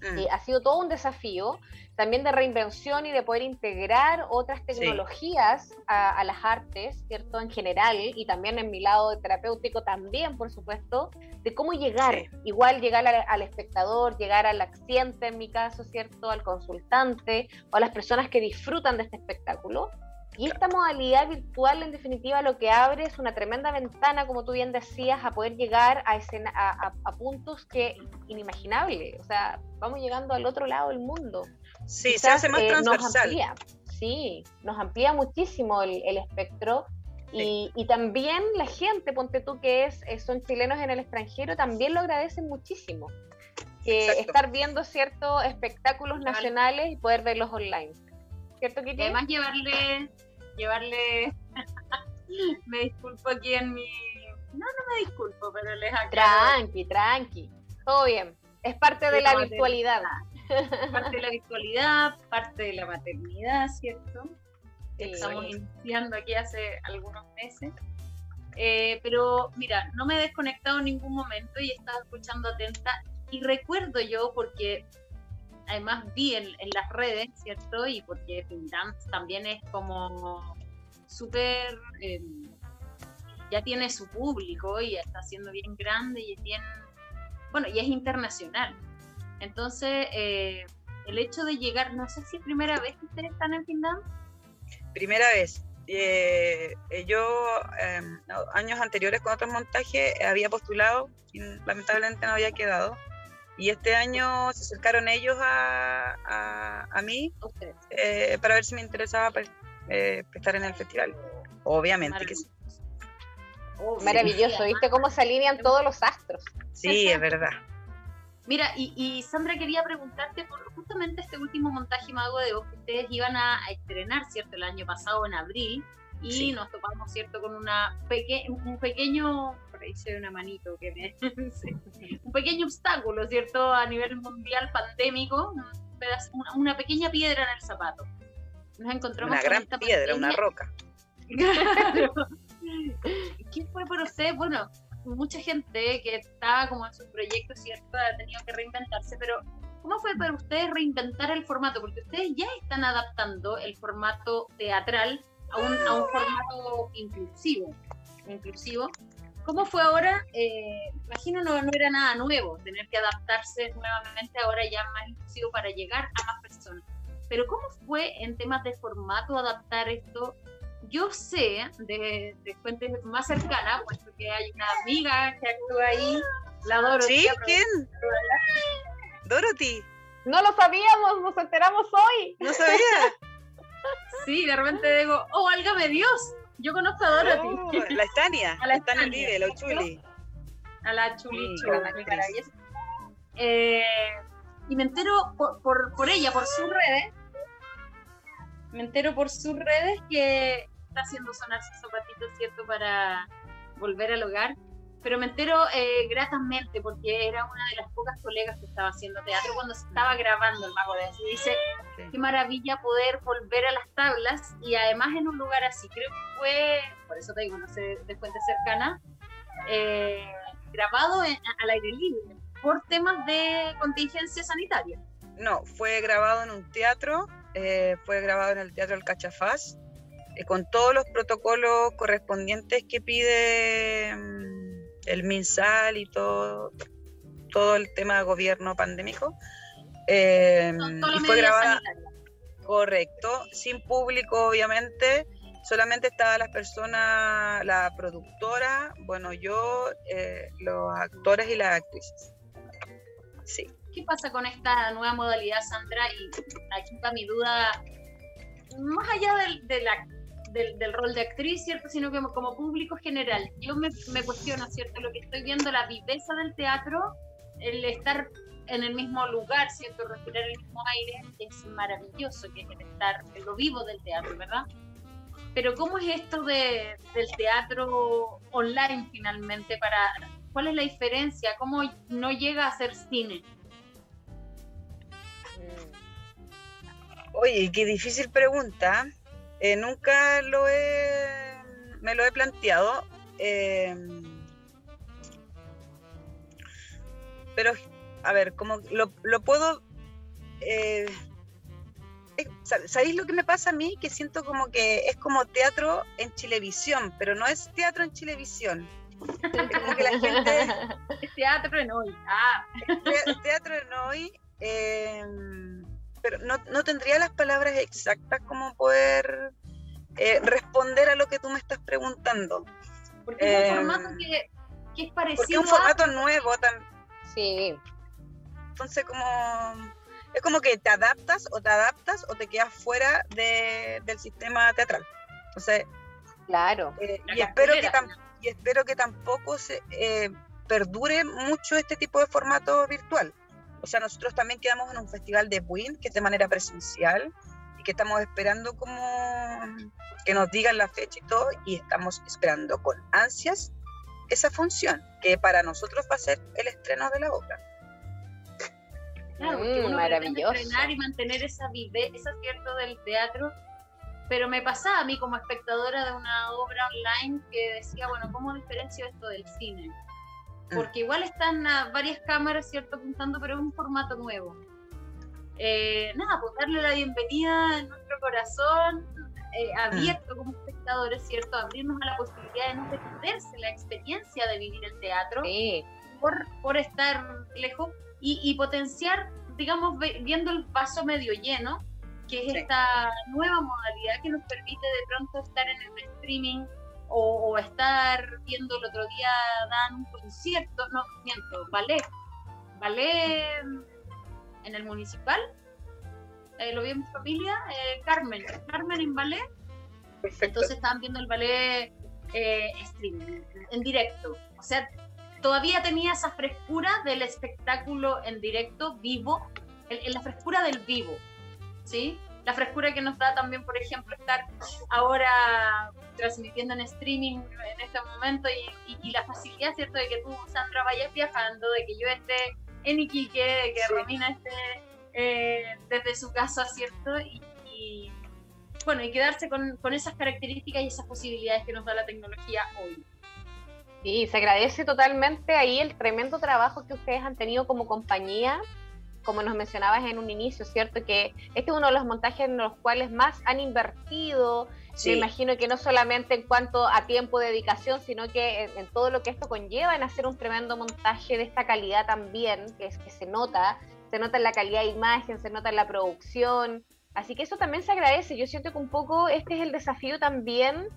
mm. eh, ha sido todo un desafío también de reinvención y de poder integrar otras tecnologías a, las artes, ¿cierto? En general, y también en mi lado terapéutico también, por supuesto, de cómo llegar, igual llegar al, al, espectador, llegar al accidente en mi caso, ¿cierto? Al consultante o a las personas que disfrutan de este espectáculo y esta modalidad virtual, en definitiva, lo que abre es una tremenda ventana, como tú bien decías, a poder llegar a, escena, a, puntos que inimaginables. O sea, vamos llegando al otro lado del mundo. Sí, se hace más eh, transversal. sí, nos amplía muchísimo el, espectro. Y, también la gente, ponte tú que es, eh, son chilenos en el extranjero, también lo agradecen muchísimo. Que estar viendo ciertos espectáculos nacionales y poder verlos online. ¿Cierto, Kitty? Además, llevarle llevarle. me disculpo aquí en mi. No, no me disculpo, pero les aclaro. Tranqui, tranqui. Todo bien. Es parte de la virtualidad. Parte de la virtualidad, parte de la maternidad, ¿cierto? Estamos iniciando aquí hace algunos meses. Eh, pero mira, no me he desconectado en ningún momento y he estado escuchando atenta. Y recuerdo yo, porque además vi en, las redes, ¿cierto? Y porque Dance también es como súper, em, ya tiene su público y está siendo bien grande y es bien, bueno, y es internacional. Entonces, eh, el hecho de llegar, no sé si es primera vez que ustedes están en Dance. Primera vez. Eh, eh, yo em, años anteriores con otros montajes había postulado y lamentablemente no había quedado y este año se acercaron ellos a, a, mí eh, para ver si me interesaba eh, estar en el festival. Obviamente que sí. Maravilloso, ¿viste cómo se alinean todos los astros? Sí, es verdad. Mira, y, Sandra quería preguntarte por justamente este último montaje Mago de Oz que ustedes iban a, estrenar, ¿cierto? El año pasado, en abril, y nos topamos, ¿cierto? Con una peque un pequeño hice una manito que me... un pequeño obstáculo, ¿cierto? A nivel mundial pandémico, una, pequeña piedra en el zapato. Nos encontramos una gran piedra, una roca. ¿Qué fue para usted? Bueno, mucha gente que está como en su proyecto, ¿cierto? Ha tenido que reinventarse, pero ¿cómo fue para ustedes reinventar el formato? Porque ustedes ya están adaptando el formato teatral a un, a un formato inclusivo. Inclusivo, ¿Cómo fue ahora? Eh, imagino no, no era nada nuevo, tener que adaptarse nuevamente ahora ya más inclusivo para llegar a más personas. Pero ¿cómo fue en temas de formato adaptar esto? Yo sé de, de fuentes más cercanas, puesto que hay una amiga que actúa ahí, la Dorothy. ¿Sí? ¿Quién? Dorothy. No lo sabíamos, nos enteramos hoy. No sabía. sí, de repente digo, oh, válgame Dios, yo conozco a Dorothy. Oh, la Estania. A la Estania vive, la Chuli. A la Chuli, eh, y me entero por, por, por, ella, por sus redes, me entero por sus redes que está haciendo sonar sus zapatitos, ¿cierto? Para volver al hogar. Pero me entero eh, gratamente porque era una de las pocas colegas que estaba haciendo teatro cuando se estaba grabando el Mago de Oz. Y dice, qué maravilla poder volver a las tablas y además en un lugar así. Creo que fue, por eso te digo, no sé, de fuente cercana, eh, grabado al aire libre por temas de contingencia sanitaria. No, fue grabado en un teatro, eh, fue grabado en el Teatro El Cachafaz, con todos los protocolos correspondientes que pide mm, el MinSal y todo, todo el tema de gobierno pandémico. Eh, y fue grabada, correcto, sin público obviamente, solamente estaban las personas, la productora, bueno, yo, eh, los actores y las actrices. Sí. ¿Qué pasa con esta nueva modalidad, Sandra? Y aquí está mi duda, más allá de la del, rol de actriz, ¿cierto? Sino que como, público general. Yo me, cuestiono, ¿cierto? Lo que estoy viendo, la viveza del teatro, el estar en el mismo lugar, ¿cierto? Respirar el mismo aire, es maravilloso, que es el estar en lo vivo del teatro, ¿verdad? Pero ¿cómo es esto de, del teatro online finalmente? para ¿Cuál es la diferencia? ¿Cómo no llega a ser cine? Oye, qué difícil pregunta. Eh, nunca lo he, me lo he planteado, eh, pero a ver, como lo, lo puedo... Eh, ¿Sabéis lo que me pasa a mí? Que siento como que es como teatro en Chilevisión, pero no es teatro en Chilevisión. como que la gente... Es teatro en hoy. Ah. teatro en hoy pero no, no, tendría las palabras exactas como poder eh, responder a lo que tú me estás preguntando. Porque es un formato em, que, que, es parecido. Porque es un formato nuevo también. Sí. Entonces, como. Es como que te adaptas o te adaptas o te quedas fuera de, del sistema teatral. Entonces. Claro. Eh, y, espero que y espero que tampoco se eh, perdure mucho este tipo de formato virtual. O sea, nosotros también quedamos en un festival de Buin, que es de manera presencial, y que estamos esperando como que nos digan la fecha y todo, y estamos esperando con ansias esa función, que para nosotros va a ser el estreno de la obra. Claro, porque mm, uno maravilloso. Estrenar y mantener esa viveza, ¿cierto?, del teatro. Pero me pasaba a mí como espectadora de una obra online que decía, bueno, ¿cómo diferencio esto del cine? Porque igual están varias cámaras, ¿cierto?, apuntando, pero es un formato nuevo. Eh, nada, pues darle la bienvenida en nuestro corazón, eh, abierto como espectadores, ¿cierto? Abrirnos a la posibilidad de no perderse la experiencia de vivir el teatro por, por estar lejos y, potenciar, digamos, viendo el vaso medio lleno, que es esta nueva modalidad que nos permite de pronto estar en el streaming o, estar viendo el otro día dan un concierto, no, miento, ballet, ballet en el municipal, eh, lo vi en mi familia, eh, Carmen, Carmen en ballet, entonces estaban viendo el ballet eh, en directo, o sea, todavía tenía esa frescura del espectáculo en directo, vivo, en la frescura del vivo, ¿sí? La frescura que nos da también, por ejemplo, estar ahora transmitiendo en streaming en este momento y, la facilidad, ¿cierto?, de que tú, Sandra, vayas viajando, de que yo esté en Iquique, de que Romina esté eh, desde su casa, ¿cierto? Y, bueno, y quedarse con, con esas características y esas posibilidades que nos da la tecnología hoy. Sí, se agradece totalmente ahí el tremendo trabajo que ustedes han tenido como compañía como nos mencionabas en un inicio, ¿cierto? Que este es uno de los montajes en los cuales más han invertido. Me imagino que no solamente en cuanto a tiempo de dedicación, sino que en, todo lo que esto conlleva en hacer un tremendo montaje de esta calidad también, que, es, que se nota, se nota en la calidad de imagen, se nota en la producción. Así que eso también se agradece. Yo siento que un poco este es el desafío también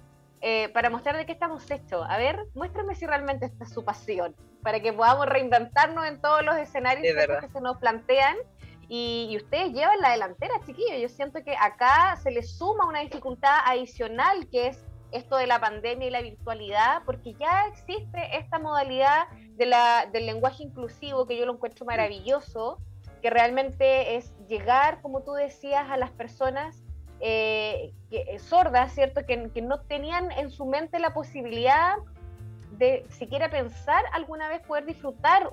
eh, para mostrar de qué estamos hechos. A ver, muéstrame si realmente esta es su pasión, para que podamos reinventarnos en todos los escenarios que se nos plantean. Y, ustedes llevan la delantera, chiquillos. Yo siento que acá se les suma una dificultad adicional, que es esto de la pandemia y la virtualidad, porque ya existe esta modalidad de la, del lenguaje inclusivo, que yo lo encuentro maravilloso, que realmente es llegar, como tú decías, a las personas eh, que, sordas, ¿cierto? Que, que, no tenían en su mente la posibilidad de siquiera pensar alguna vez poder disfrutar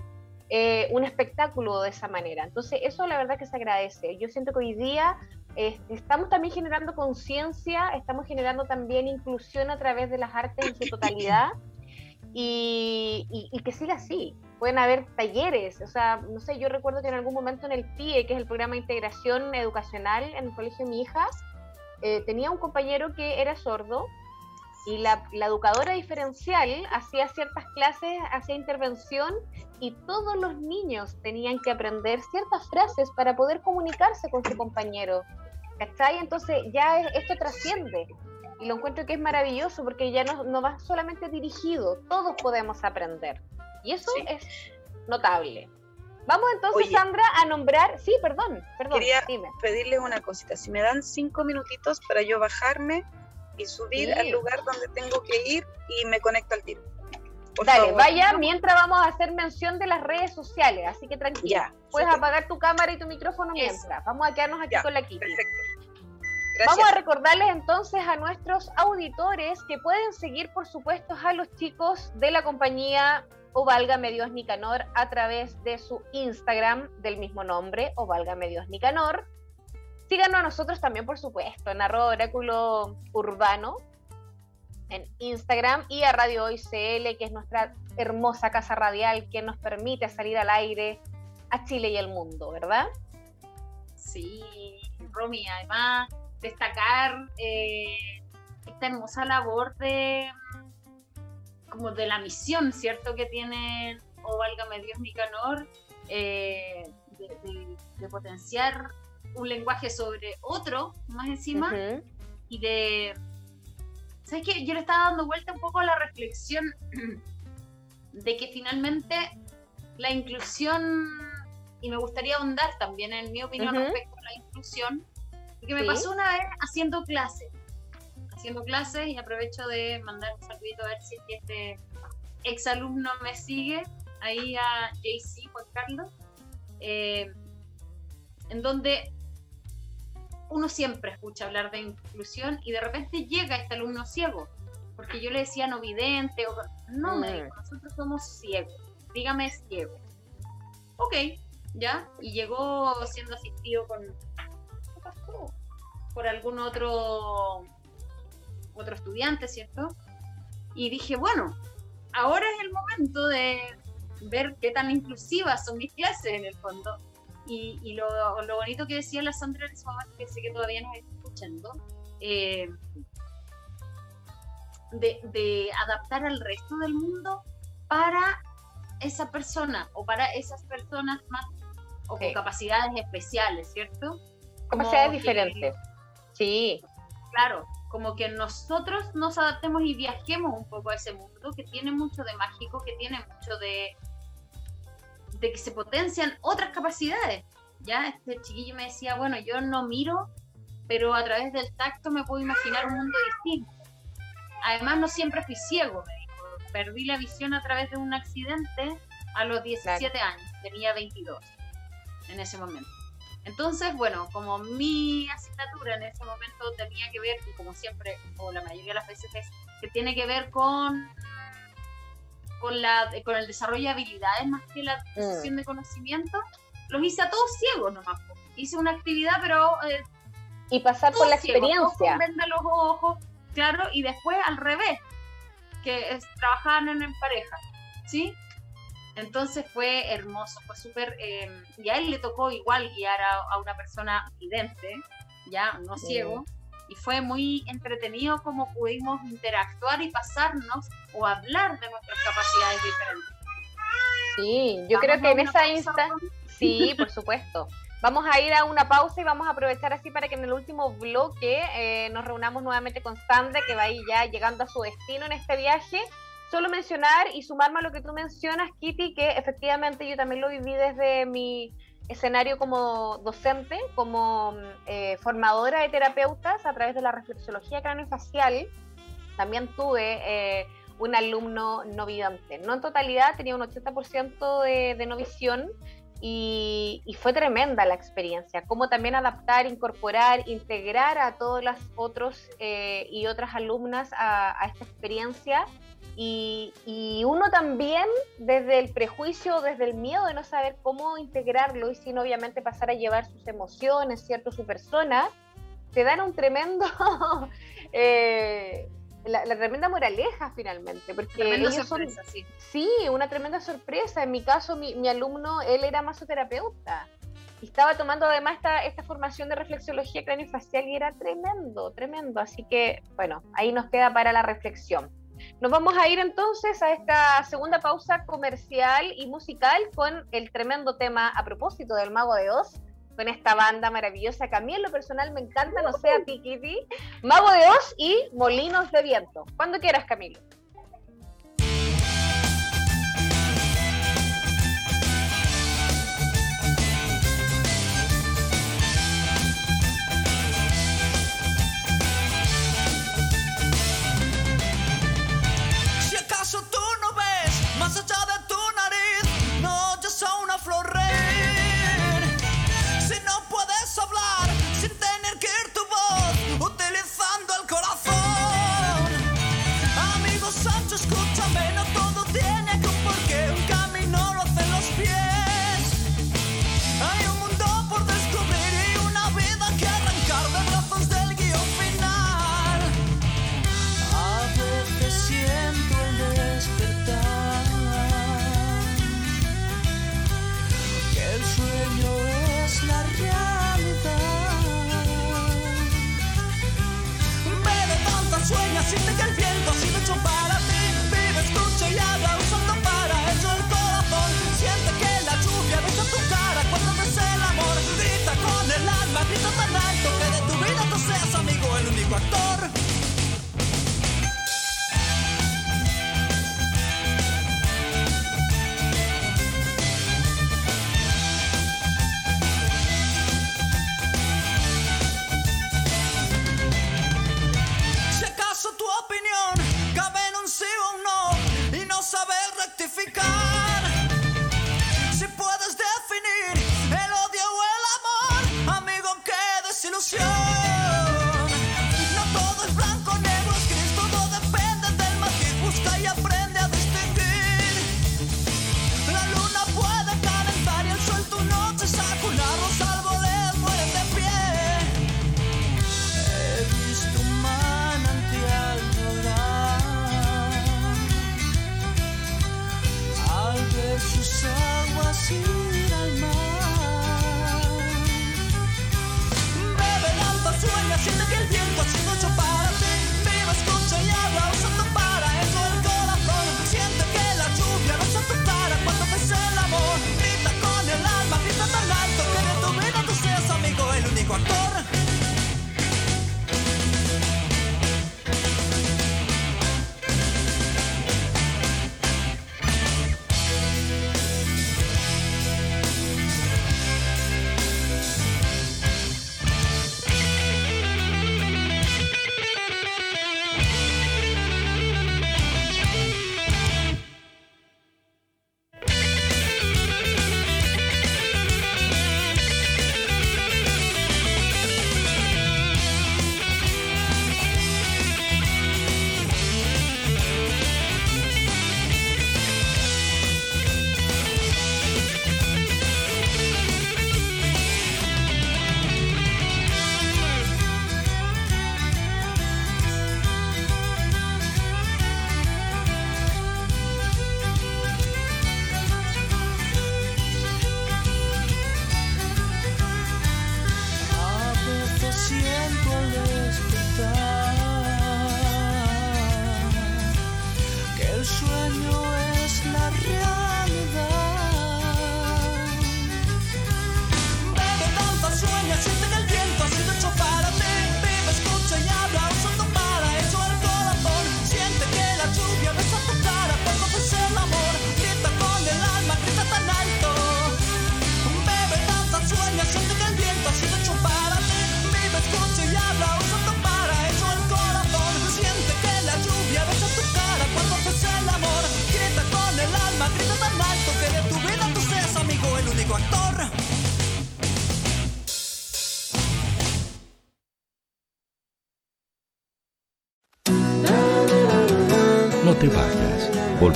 eh, un espectáculo de esa manera. Entonces, eso la verdad que se agradece. Yo siento que hoy día eh, estamos también generando conciencia, estamos generando también inclusión a través de las artes en su totalidad y, y, que siga así. Pueden haber talleres, o sea, no sé, yo recuerdo que en algún momento en el PIE, que es el programa de integración educacional en el colegio de mi hija, eh, tenía un compañero que era sordo y la, educadora diferencial hacía ciertas clases, hacía intervención y todos los niños tenían que aprender ciertas frases para poder comunicarse con su compañero. ¿Cachai? Entonces ya esto trasciende y lo encuentro que es maravilloso porque ya no, no va solamente dirigido, todos podemos aprender. Y eso es notable. Vamos entonces, Sandra, a nombrar. Sí, perdón, perdón. Quería pedirle una cosita. Si me dan cinco minutitos para yo bajarme y subir al lugar donde tengo que ir y me conecto al tiro. Dale, vaya mientras vamos a hacer mención de las redes sociales, así que tranquila. Puedes apagar tu cámara y tu micrófono mientras. Vamos a quedarnos aquí con la Kitty. Perfecto. Vamos a recordarles entonces a nuestros auditores que pueden seguir, por supuesto, a los chicos de la compañía o Válgame Dios Nicanor a través de su Instagram del mismo nombre, o Válgame Dios Nicanor. Síganos a nosotros también, por supuesto, en arroba oráculo urbano en Instagram y a Radio Hoy que es nuestra hermosa casa radial que nos permite salir al aire a Chile y el mundo, ¿verdad? Sí, Romy, además destacar eh, esta hermosa labor de como de la misión, ¿cierto? Que tiene, o válgame Dios Nicanor, eh, de, potenciar un lenguaje sobre otro, más encima, y de... ¿Sabes qué? Yo le estaba dando vuelta un poco a la reflexión de que finalmente la inclusión, y me gustaría ahondar también en mi opinión respecto a la inclusión, que me pasó una vez haciendo clases haciendo clases y aprovecho de mandar un saludito a ver si este exalumno me sigue, ahí a JC Juan Carlos, eh, en donde uno siempre escucha hablar de inclusión y de repente llega este alumno ciego, porque yo le decía no vidente, o no me dijo, nosotros somos ciegos, dígame ciego. Ok, ya, y llegó siendo asistido con por algún otro otro estudiante, ¿cierto? Y dije, bueno, ahora es el momento de ver qué tan inclusivas son mis clases en el fondo. Y, lo, bonito que decía la Sandra en ese momento, que sé que todavía nos está escuchando, eh, de, adaptar al resto del mundo para esa persona o para esas personas más o con capacidades especiales, ¿cierto? Capacidades diferentes. Sí. Claro, como que nosotros nos adaptemos y viajemos un poco a ese mundo que tiene mucho de mágico, que tiene mucho de, de que se potencian otras capacidades. Ya este chiquillo me decía, bueno, yo no miro, pero a través del tacto me puedo imaginar un mundo distinto. Además, no siempre fui ciego, me dijo. Perdí la visión a través de un accidente a los 17 años, tenía 22 en ese momento. Entonces, bueno, como mi asignatura en ese momento tenía que ver, y como siempre, o la mayoría de las veces es, que tiene que ver con, con, la, con el desarrollo de habilidades más que la adquisición mm. de conocimiento, los hice a todos ciegos nomás. Hice una actividad, pero... Eh, y pasar por la experiencia. Venda los ojos, claro, y después al revés, que es, trabajaban en pareja, ¿sí? Entonces fue hermoso, fue súper... Eh, y a él le tocó igual guiar a, una persona vidente, ya, no ciego, y fue muy entretenido como pudimos interactuar y pasarnos o hablar de nuestras capacidades diferentes. Sí, yo creo que en esa instancia... Sí, por supuesto. Vamos a ir a una pausa y vamos a aprovechar así para que en el último bloque eh, nos reunamos nuevamente con Sandra, que va a ir ya llegando a su destino en este viaje solo mencionar y sumarme a lo que tú mencionas, Kitty, que efectivamente yo también lo viví desde mi escenario como docente, como eh, formadora de terapeutas a través de la reflexología craneofacial. También tuve eh, un alumno no. No en totalidad, tenía un 80% de, de no y, fue tremenda la experiencia. Cómo también adaptar, incorporar, integrar a todos los otros eh, y otras alumnas a esta experiencia Y, y, uno también, desde el prejuicio, desde el miedo de no saber cómo integrarlo y sin obviamente pasar a llevar sus emociones, ¿cierto? Su persona, te dan un tremendo, eh, la, tremenda moraleja finalmente. Porque tremenda sorpresa, sí. Sí, una tremenda sorpresa. En mi caso, mi, mi alumno, él era masoterapeuta. Y estaba tomando además esta, esta formación de reflexología craneofacial y era tremendo, tremendo. Así que, bueno, ahí nos queda para la reflexión. Nos vamos a ir entonces a esta segunda pausa comercial y musical con el tremendo tema a propósito del Mago de Oz, con esta banda maravillosa que a mí en lo personal me encanta, no sea Piquiti, Mago de Oz y Molinos de Viento. Cuando quieras, Camilo. Si acaso tu opinión cabe en un sí o un no y no saber rectificar. Si puedes definir el odio o el amor, amigo, qué desilusión.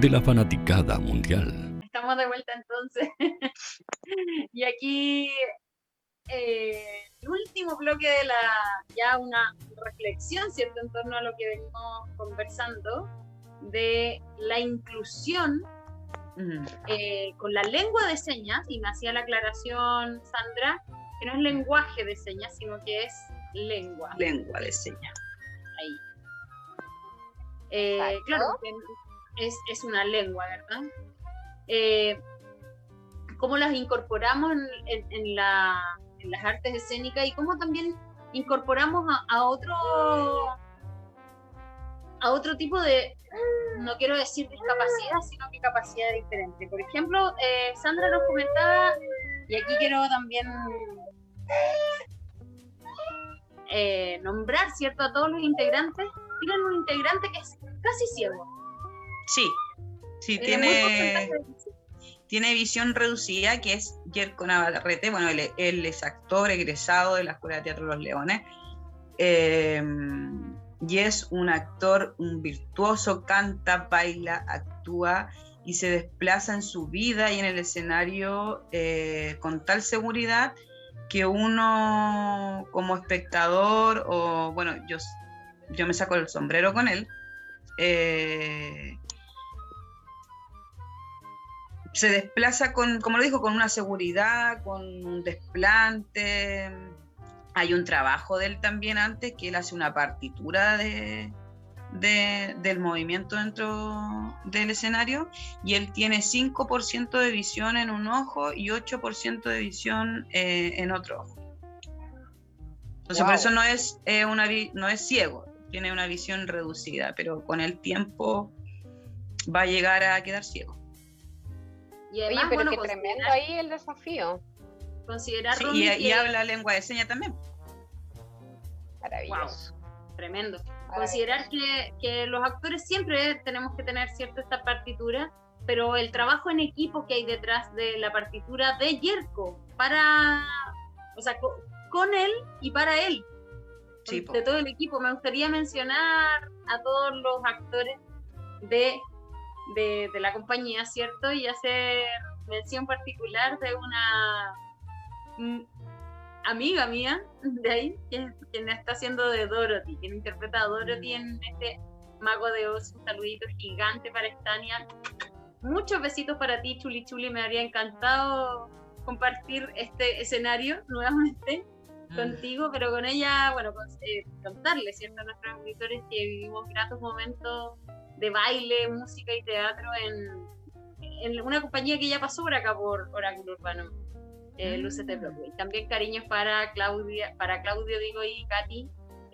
de la fanaticada mundial. Estamos de vuelta entonces. y aquí eh, el último bloque de la, ya una reflexión, ¿cierto?, en torno a lo que venimos conversando, de la inclusión eh, con la lengua de señas, y me hacía la aclaración Sandra, que no es lenguaje de señas, sino que es lengua. Lengua de señas. Eh, claro, es, es, una lengua, ¿verdad? Eh, cómo las incorporamos en, la, en, las artes escénicas y cómo también incorporamos a, otro a otro tipo de, no quiero decir discapacidad, sino que capacidad diferente. Por ejemplo, eh, Sandra nos comentaba, y aquí quiero también nombrar, ¿cierto?, a todos los integrantes tienen un integrante que es casi ciego. Sí, sí, tiene, tiene visión reducida, que es Jerko Navarrete. Bueno, él, es actor egresado de la Escuela de Teatro Los Leones. Em, y es un actor, un virtuoso, canta, baila, actúa y se desplaza en su vida y en el escenario eh, con tal seguridad que uno como espectador o bueno, yo yo me saco el sombrero con él, eh, se desplaza con, como lo dijo, con una seguridad, con un desplante. Hay un trabajo de él también antes, que él hace una partitura de, del movimiento dentro del escenario y él tiene 5% de visión en un ojo y 8% de visión eh, en otro ojo. Entonces, por eso no es, eh, una, no es ciego, tiene una visión reducida, pero con el tiempo va a llegar a quedar ciego. Y además, pero qué tremendo ahí el desafío. Considerar y, habla lengua de señas también. Maravilloso. tremendo. Considerar que, que, los actores siempre tenemos que tener cierta esta partitura, pero el trabajo en equipo que hay detrás de la partitura de Yerko para, o sea, con él y para él, de todo el equipo. Me gustaría mencionar a todos los actores de, de, la compañía, ¿cierto? Y hacer mención particular de una mm, amiga mía de ahí, quien, está haciendo de Dorothy, quien interpreta a Dorothy en este Mago de Oz. Un saludito gigante para Estania. Muchos besitos para ti, Chuli Chuli. Me habría encantado compartir este escenario nuevamente contigo, pero con ella, bueno, eh, contarle, ¿cierto? A nuestros auditores que vivimos gratos momentos de baile, música y teatro en, en una compañía que ya pasó por acá por Oráculo Urbano, eh, Luces de Broadway. También cariños para Claudia, para Claudio, digo, y Katy,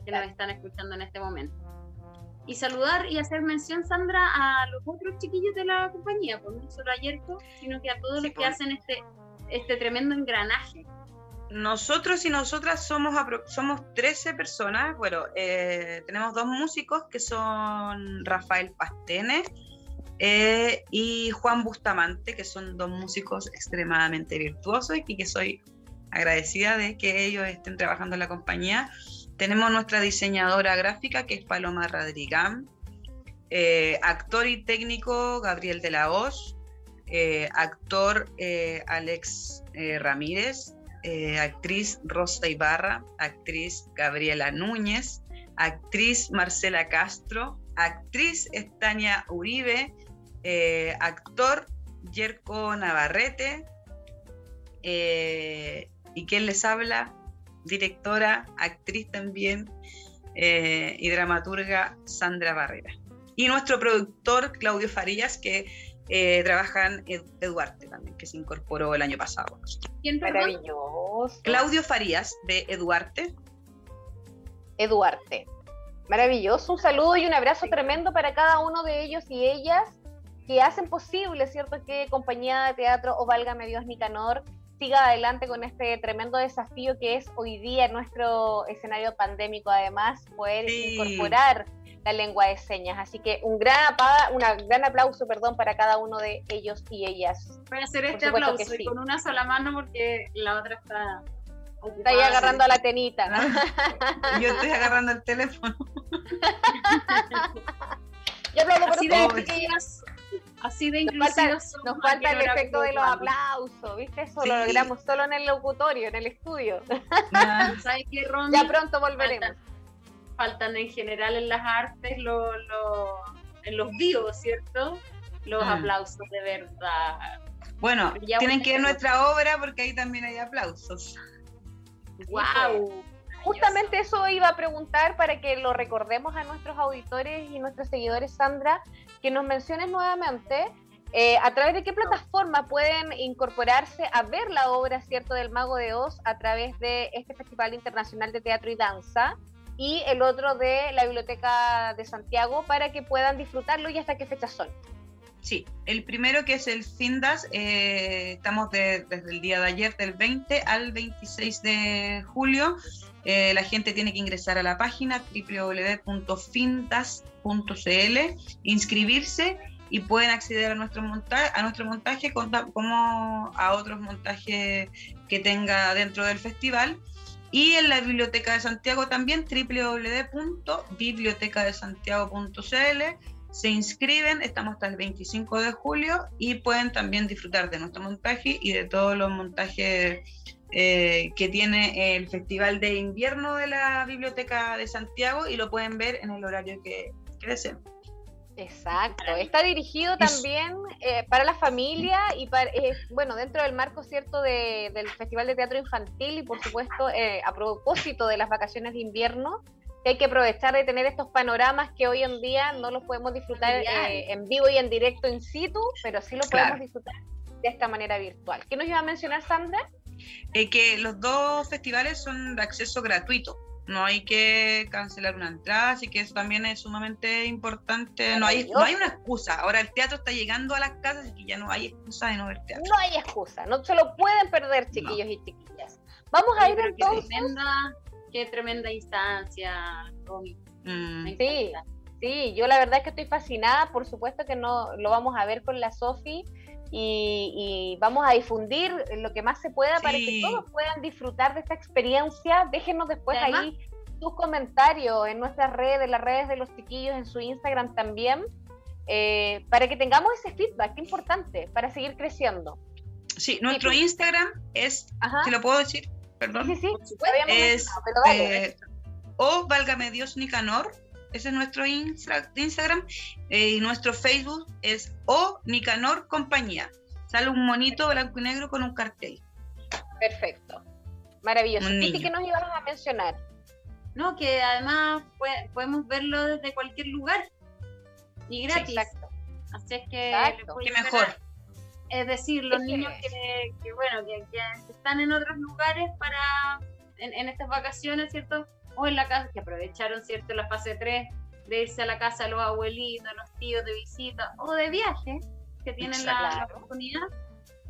que nos están escuchando en este momento. Y saludar y hacer mención, Sandra, a los otros chiquillos de la compañía, pues no solo a Yerko, sino que a todos los que pues. hacen este, este tremendo engranaje nosotros y nosotras somos, somos 13 personas. Bueno, eh, tenemos dos músicos que son Rafael Pastene eh, y Juan Bustamante, que son dos músicos extremadamente virtuosos y que soy agradecida de que ellos estén trabajando en la compañía. Tenemos nuestra diseñadora gráfica, que es Paloma Radrigán, eh, actor y técnico Gabriel de la Hoz, actor Alex Ramírez, actriz Rosa Ibarra, actriz Gabriela Núñez, actriz Marcela Castro, actriz Estania Uribe, actor Yerko Navarrete, y quien les habla, directora, actriz también y dramaturga Sandra Barrera. Y nuestro productor Claudio Farías, que eh, trabaja en Eduarte también, que se incorporó el año pasado. ¿Quién Maravilloso. Claudio Farías, de Eduarte. Eduarte. Maravilloso. Un saludo y un abrazo tremendo para cada uno de ellos y ellas que hacen posible, ¿cierto?, que Compañía de Teatro o Válgame Dios Nicanor siga adelante con este tremendo desafío que es hoy día en nuestro escenario pandémico, además, poder incorporar la lengua de señas. Así que un gran, una gran aplauso perdón, para cada uno de ellos y ellas. Voy a hacer este aplauso y con una sola mano porque la otra está... Está ahí agarrando a la tenita. Yo estoy agarrando el teléfono. Yo aplaudo por así de así de inclusivos. Nos falta, el efecto de los aplausos, ¿viste? Eso lo logramos solo en el locutorio, en el estudio. ¿Sabes qué, Ron? Ya pronto volveremos faltan en general en las artes, lo, en los vivos, ¿cierto? Los ah. aplausos de verdad. Bueno, tienen que ver nuestra obra porque ahí también hay aplausos. ¡Wow! Justamente eso iba a preguntar para que lo recordemos a nuestros auditores y nuestros seguidores, Sandra, que nos menciones nuevamente eh, a través de qué plataforma pueden incorporarse a ver la obra, ¿cierto?, del Mago de Oz a través de este Festival Internacional de Teatro y Danza y el otro de la Biblioteca de Santiago para que puedan disfrutarlo y hasta qué fecha son. Sí, el primero que es el FINDAS, eh, estamos desde el día de ayer, del 20 al 26 de julio. Eh, la gente tiene que ingresar a la página www.findas.cl, inscribirse y pueden acceder a nuestro montaje, a nuestro montaje como a otros montajes que tenga dentro del festival. Y en la Biblioteca de Santiago también, www.bibliotecadesantiago.cl. Se inscriben, estamos hasta el 25 de julio y pueden también disfrutar de nuestro montaje y de todos los montajes eh, que tiene el Festival de Invierno de la Biblioteca de Santiago y lo pueden ver en el horario que, que deseen. Exacto, está dirigido también eh, para la familia y para, eh, bueno, dentro del marco cierto del Festival de Teatro Infantil y por supuesto eh, a propósito de las vacaciones de invierno, que hay que aprovechar de tener estos panoramas que hoy en día no los podemos disfrutar en vivo y en directo in situ, pero sí lo podemos disfrutar de esta manera virtual. ¿Qué nos iba a mencionar Sandra? que los dos festivales son de acceso gratuito no hay que cancelar una entrada, así que eso también es sumamente importante. No hay, no hay una excusa. Ahora el teatro está llegando a las casas y que ya no hay excusa de no ver teatro. No hay excusa, no se lo pueden perder, chiquillos y chiquillas. Vamos a ir entonces. Qué tremenda, qué tremenda instancia, mm. Sí, sí, yo la verdad es que estoy fascinada, por supuesto que no lo vamos a ver con la Sofi. Y, vamos a difundir lo que más se pueda para que todos puedan disfrutar de esta experiencia. Déjenos después ahí sus comentarios en nuestras redes, en las redes de los chiquillos, en su Instagram también, eh, para que tengamos ese feedback importante para seguir creciendo. Sí, nuestro Instagram es, si lo puedo decir, perdón. Sí, sí, es, eh, o Válgame Dios Nicanor, ese es nuestro Instagram. Eh, y nuestro Facebook es O Nicanor Compañía. Sale un monito blanco y negro con un cartel. Perfecto. Maravilloso. ¿Y qué nos ibas a mencionar? No, que además podemos verlo desde cualquier lugar y gratis. exacto. Así es que qué mejor. Es decir, los niños que, bueno, que, están en otros lugares para en, en estas vacaciones, ¿cierto? O en la casa, que aprovecharon, ¿cierto?, la fase 3 de irse a la casa de los abuelitos, los tíos de visita o de viaje, que tienen la, oportunidad.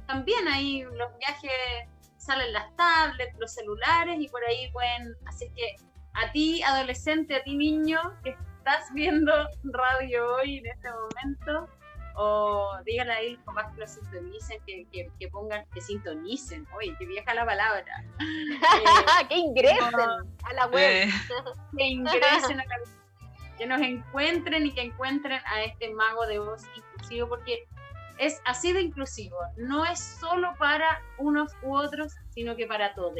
También ahí los viajes salen las tablets, los celulares y por ahí pueden, así que a ti adolescente, a ti niño que estás viendo radio hoy en este momento, o díganle ahí los papás que lo sintonicen, que, que, pongan, que sintonicen, oye, que vieja la palabra. que ingresen a la web. Eh. que ingresen a la web. Que nos encuentren y que encuentren a este mago de voz inclusivo, porque es así de inclusivo. No es solo para unos u otros, sino que para todos.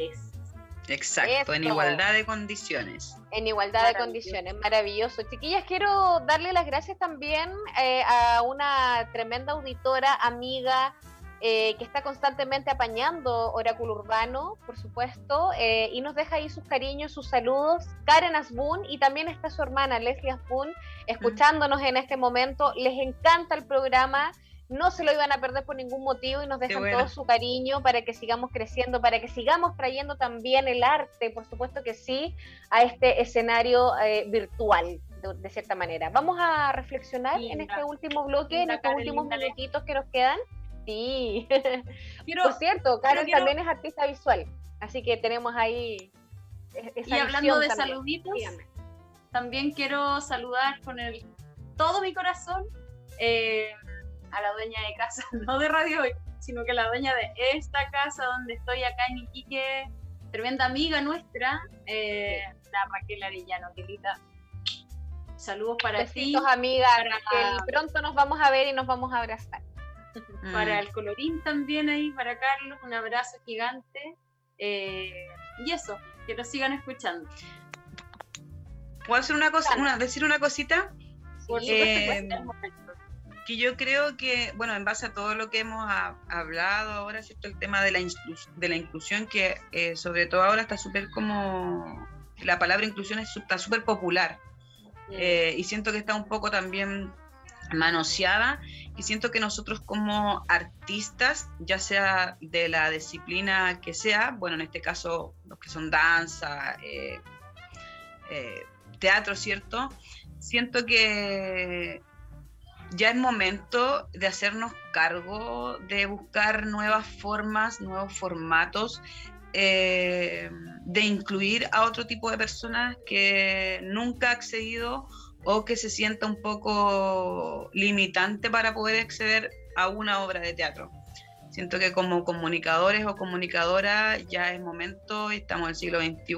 Exacto, en igualdad de condiciones. En igualdad de condiciones, maravilloso. Chiquillas, quiero darle las gracias también eh, a una tremenda auditora, amiga, eh, que está constantemente apañando Oráculo Urbano, por supuesto, eh, y nos deja ahí sus cariños, sus saludos. Karen Asbun y también está su hermana Leslie Asbun escuchándonos en este momento. Les encanta el programa no se lo iban a perder por ningún motivo y nos dejan todo su cariño para que sigamos creciendo, para que sigamos trayendo también el arte, por supuesto que sí, a este escenario eh, virtual, de, cierta manera. Vamos a reflexionar en este último bloque, en estos últimos minutitos que nos quedan. Sí. por cierto, Karen también es artista visual, así que tenemos ahí esa Y hablando de saluditos, también quiero saludar con el todo mi corazón. Eh, a la dueña de casa, no de Radio Hoy, sino que la dueña de esta casa donde estoy acá en Iquique, tremenda amiga nuestra, eh, la Raquel Arellano, querida. Saludos para Besitos, ti. amiga, pronto nos vamos a ver y nos vamos a abrazar. Para mm. el colorín también ahí, para Carlos, un abrazo gigante. Eh, y eso, que nos sigan escuchando. ¿Puedo hacer una cosa, una, decir una cosita? Por eh, que yo creo que, bueno, en base a todo lo que hemos hablado ahora, ¿cierto? El tema de la, de la inclusión, que eh, sobre todo ahora está súper como, la palabra inclusión está súper popular. Eh, y siento que está un poco también manoseada y siento que nosotros como artistas, ya sea de la disciplina que sea, bueno, en este caso los que son danza, eh, teatro, ¿cierto? Siento que ya es momento de hacernos cargo, de buscar nuevas formas, nuevos formatos, eh, de incluir a otro tipo de personas que nunca ha accedido o que se sienta un poco limitante para poder acceder a una obra de teatro. Siento que como comunicadores o comunicadoras ya es momento, estamos en el siglo XXI,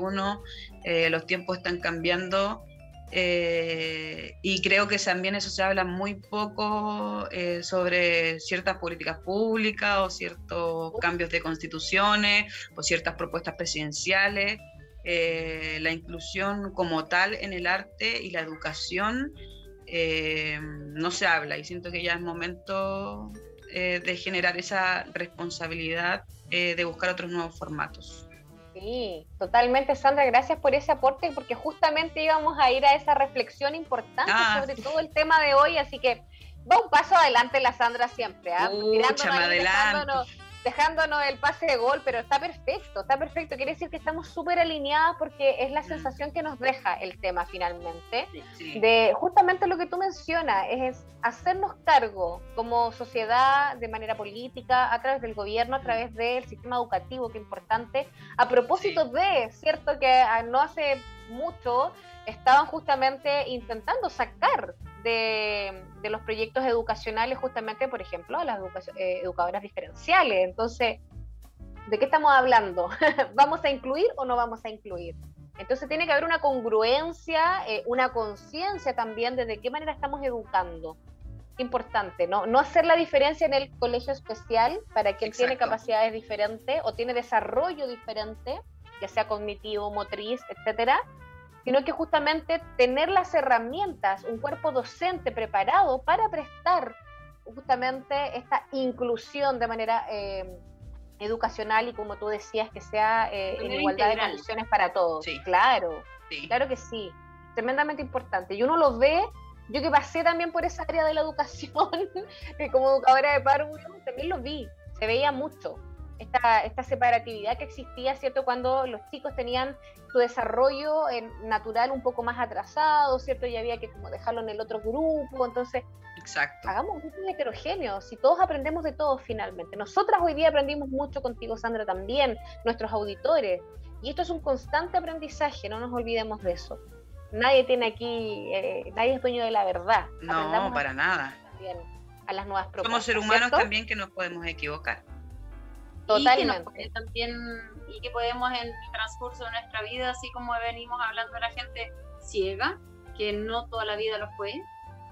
eh, los tiempos están cambiando eh, y creo que también eso se habla muy poco eh, sobre ciertas políticas públicas o ciertos cambios de constituciones o ciertas propuestas presidenciales. Eh, la inclusión como tal en el arte y la educación no se habla y siento que ya es momento de generar esa responsabilidad de buscar otros nuevos formatos. Sí, totalmente, Sandra. Gracias por ese aporte, porque justamente íbamos a ir a esa reflexión importante ah, sobre todo el tema de hoy, así que va un paso adelante la Sandra siempre, ¿ah? adelante dejándonos el pase de gol, pero está perfecto, está perfecto. Quiere decir que estamos súper alineadas porque es la sensación que nos deja el tema finalmente. De justamente lo que tú mencionas, es hacernos cargo como sociedad de manera política, a través del gobierno, a través del sistema educativo, que es importante. A propósito de, cierto que ah, no hace mucho estaban justamente intentando sacar de, los proyectos educacionales justamente, por ejemplo, a las eh, educadoras diferenciales. Entonces, ¿de qué estamos hablando? ¿Vamos a incluir o no vamos a incluir? Entonces tiene que haber una congruencia, eh, una conciencia también de de qué manera estamos educando. Importante, ¿no? No hacer la diferencia en el colegio especial para quien tiene capacidades diferentes o tiene desarrollo diferente, ya sea cognitivo, motriz, etcétera, sino que justamente tener las herramientas, un cuerpo docente preparado para prestar justamente esta inclusión de manera eh, educacional y como tú decías, que sea eh, en igualdad de condiciones para todos. Claro, claro que sí, tremendamente importante. Y uno lo ve, yo que pasé también por esa área de la educación, como educadora de párvulo, también lo vi, se veía mucho esta, esta separatividad que existía, ¿cierto? Cuando los chicos tenían su desarrollo natural un poco más atrasado, ¿cierto? Y había que como dejarlo en el otro grupo, entonces... Exacto. Hagamos un grupo heterogéneo, si todos aprendemos de todos finalmente. Nosotras hoy día aprendimos mucho contigo, Sandra, también, nuestros auditores. Y esto es un constante aprendizaje, no nos olvidemos de eso. Nadie tiene aquí, eh, nadie es dueño de la verdad. No, para nada. a las nuevas propuestas. Somos seres humanos también que nos podemos equivocar. Totalmente. Y que, también, y que podemos en el transcurso de nuestra vida, así como venimos hablando de la gente ciega, que no toda la vida lo fue,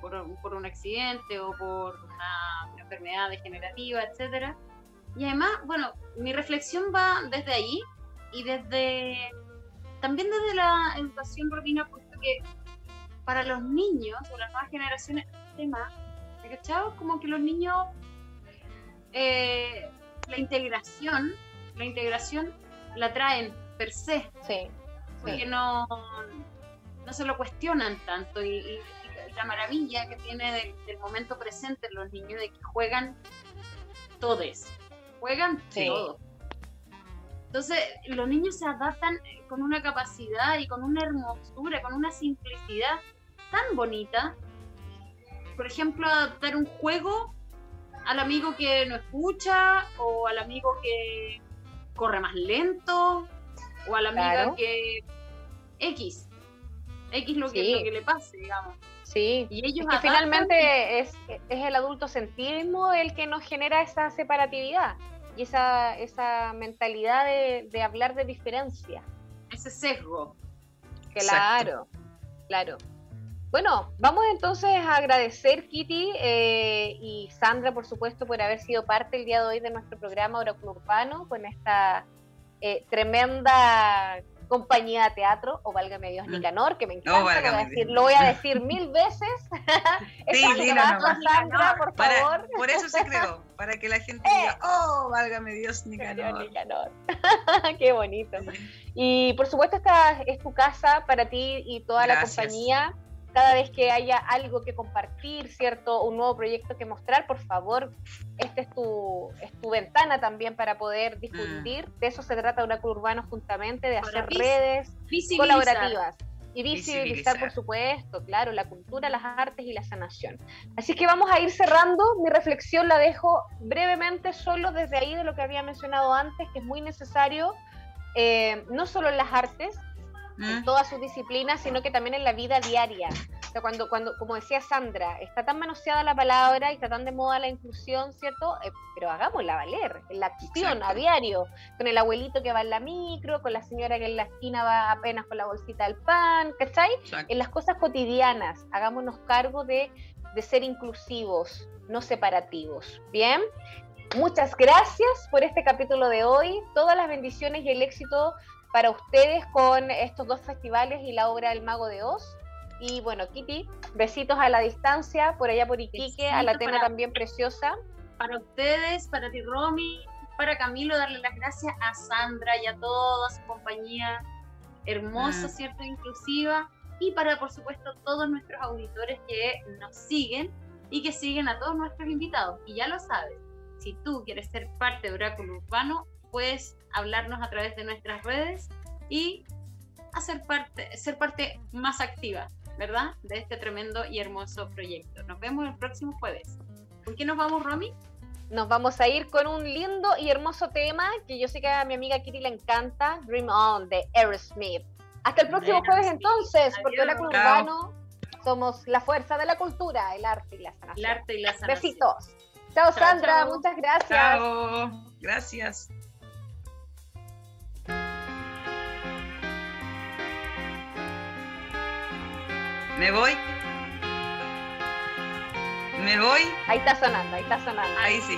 por, por un accidente o por una, enfermedad degenerativa, etcétera. Y además, bueno, mi reflexión va desde ahí y desde también desde la educación propina, puesto que para los niños o las nuevas generaciones, tema, ¿cachado? Como que los niños, eh, la integración, la integración la traen per se. Sí. Porque no, no se lo cuestionan tanto y, la maravilla que tiene del, momento presente los niños de que juegan todos, juegan todos. Entonces, los niños se adaptan con una capacidad y con una hermosura, con una simplicidad tan bonita. Por ejemplo, adaptar un juego al amigo que no escucha o al amigo que corre más lento o a la amiga que X. X lo que, lo que le pase, digamos. Sí, y ellos que finalmente es, es el adultocentrismo el que nos genera esa separatividad y esa, esa mentalidad de, hablar de diferencia. Ese sesgo. Claro, claro. Bueno, vamos entonces a agradecer Kitty eh, y Sandra, por supuesto, por haber sido parte el día de hoy de nuestro programa Oráculo Urbano con esta eh, tremenda compañía de teatro, o válgame Dios, mm. Nicanor, que me encanta, lo, voy a decir, lo, voy a decir, mil veces. sí, Sandra, por favor. por eso se creó, para que la gente diga, eh. oh, válgame Dios, Nicanor. Nicanor. Qué bonito. Y por supuesto, esta es tu casa para ti y toda la compañía cada vez que haya algo que compartir, ¿cierto? Un nuevo proyecto que mostrar, por favor, esta es tu, es tu ventana también para poder difundir. Mm. De eso se trata Oráculo Urbano justamente, de hacer redes colaborativas. Y visibilizar, por supuesto, claro, la cultura, las artes y la sanación. Así que vamos a ir cerrando. Mi reflexión la dejo brevemente solo desde ahí de lo que había mencionado antes, que es muy necesario, eh, no solo en las artes, en todas sus disciplinas, sino que también en la vida diaria. O sea, cuando, cuando, como decía Sandra, está tan manoseada la palabra y está tan de moda la inclusión, ¿cierto? Eh, pero hagámosla valer, en la acción, a diario, con el abuelito que va en la micro, con la señora que en la esquina va apenas con la bolsita del pan, ¿cachai? En las cosas cotidianas, hagámonos cargo de, de ser inclusivos, no separativos. ¿Bien? Muchas gracias por este capítulo de hoy. Todas las bendiciones y el éxito para ustedes con estos dos festivales y la obra El Mago de Oz. Y bueno, Kitty, besitos a la distancia, por allá por Iquique, a la Tena también preciosa. Para ustedes, para ti, Romy, para Camilo, darle las gracias a Sandra y a toda su compañía hermosa, mm. ¿cierto? Inclusiva. Y para, por supuesto, todos nuestros auditores que nos siguen y que siguen a todos nuestros invitados. Y ya lo sabes, si tú quieres ser parte de Oráculo Urbano, puedes hablarnos a través de nuestras redes y hacer parte, ser parte más activa, ¿verdad? De este tremendo y hermoso proyecto. Nos vemos el próximo jueves. ¿Con qué nos vamos, Romy? Nos vamos a ir con un lindo y hermoso tema que yo sé que a mi amiga Kitty le encanta, Dream On de Aerosmith. Hasta el próximo jueves entonces, porque la Urbano somos la fuerza de la cultura, el arte y la sanación. El arte y la sanación. Besitos. Chao, Sandra, muchas gracias. Chao, gracias. ¿Me voy? ¿Me voy? Ahí está sonando, ahí está sonando. Ahí sí.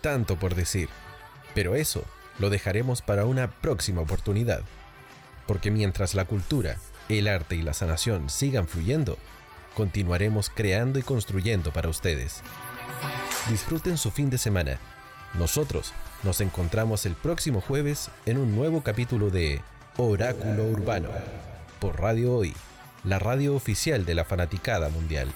tanto por decir, pero eso lo dejaremos para una próxima oportunidad, porque mientras la cultura, el arte y la sanación sigan fluyendo, continuaremos creando y construyendo para ustedes. Disfruten su fin de semana. Nosotros nos encontramos el próximo jueves en un nuevo capítulo de Oráculo Urbano por Radio Hoy, la radio oficial de la Fanaticada Mundial.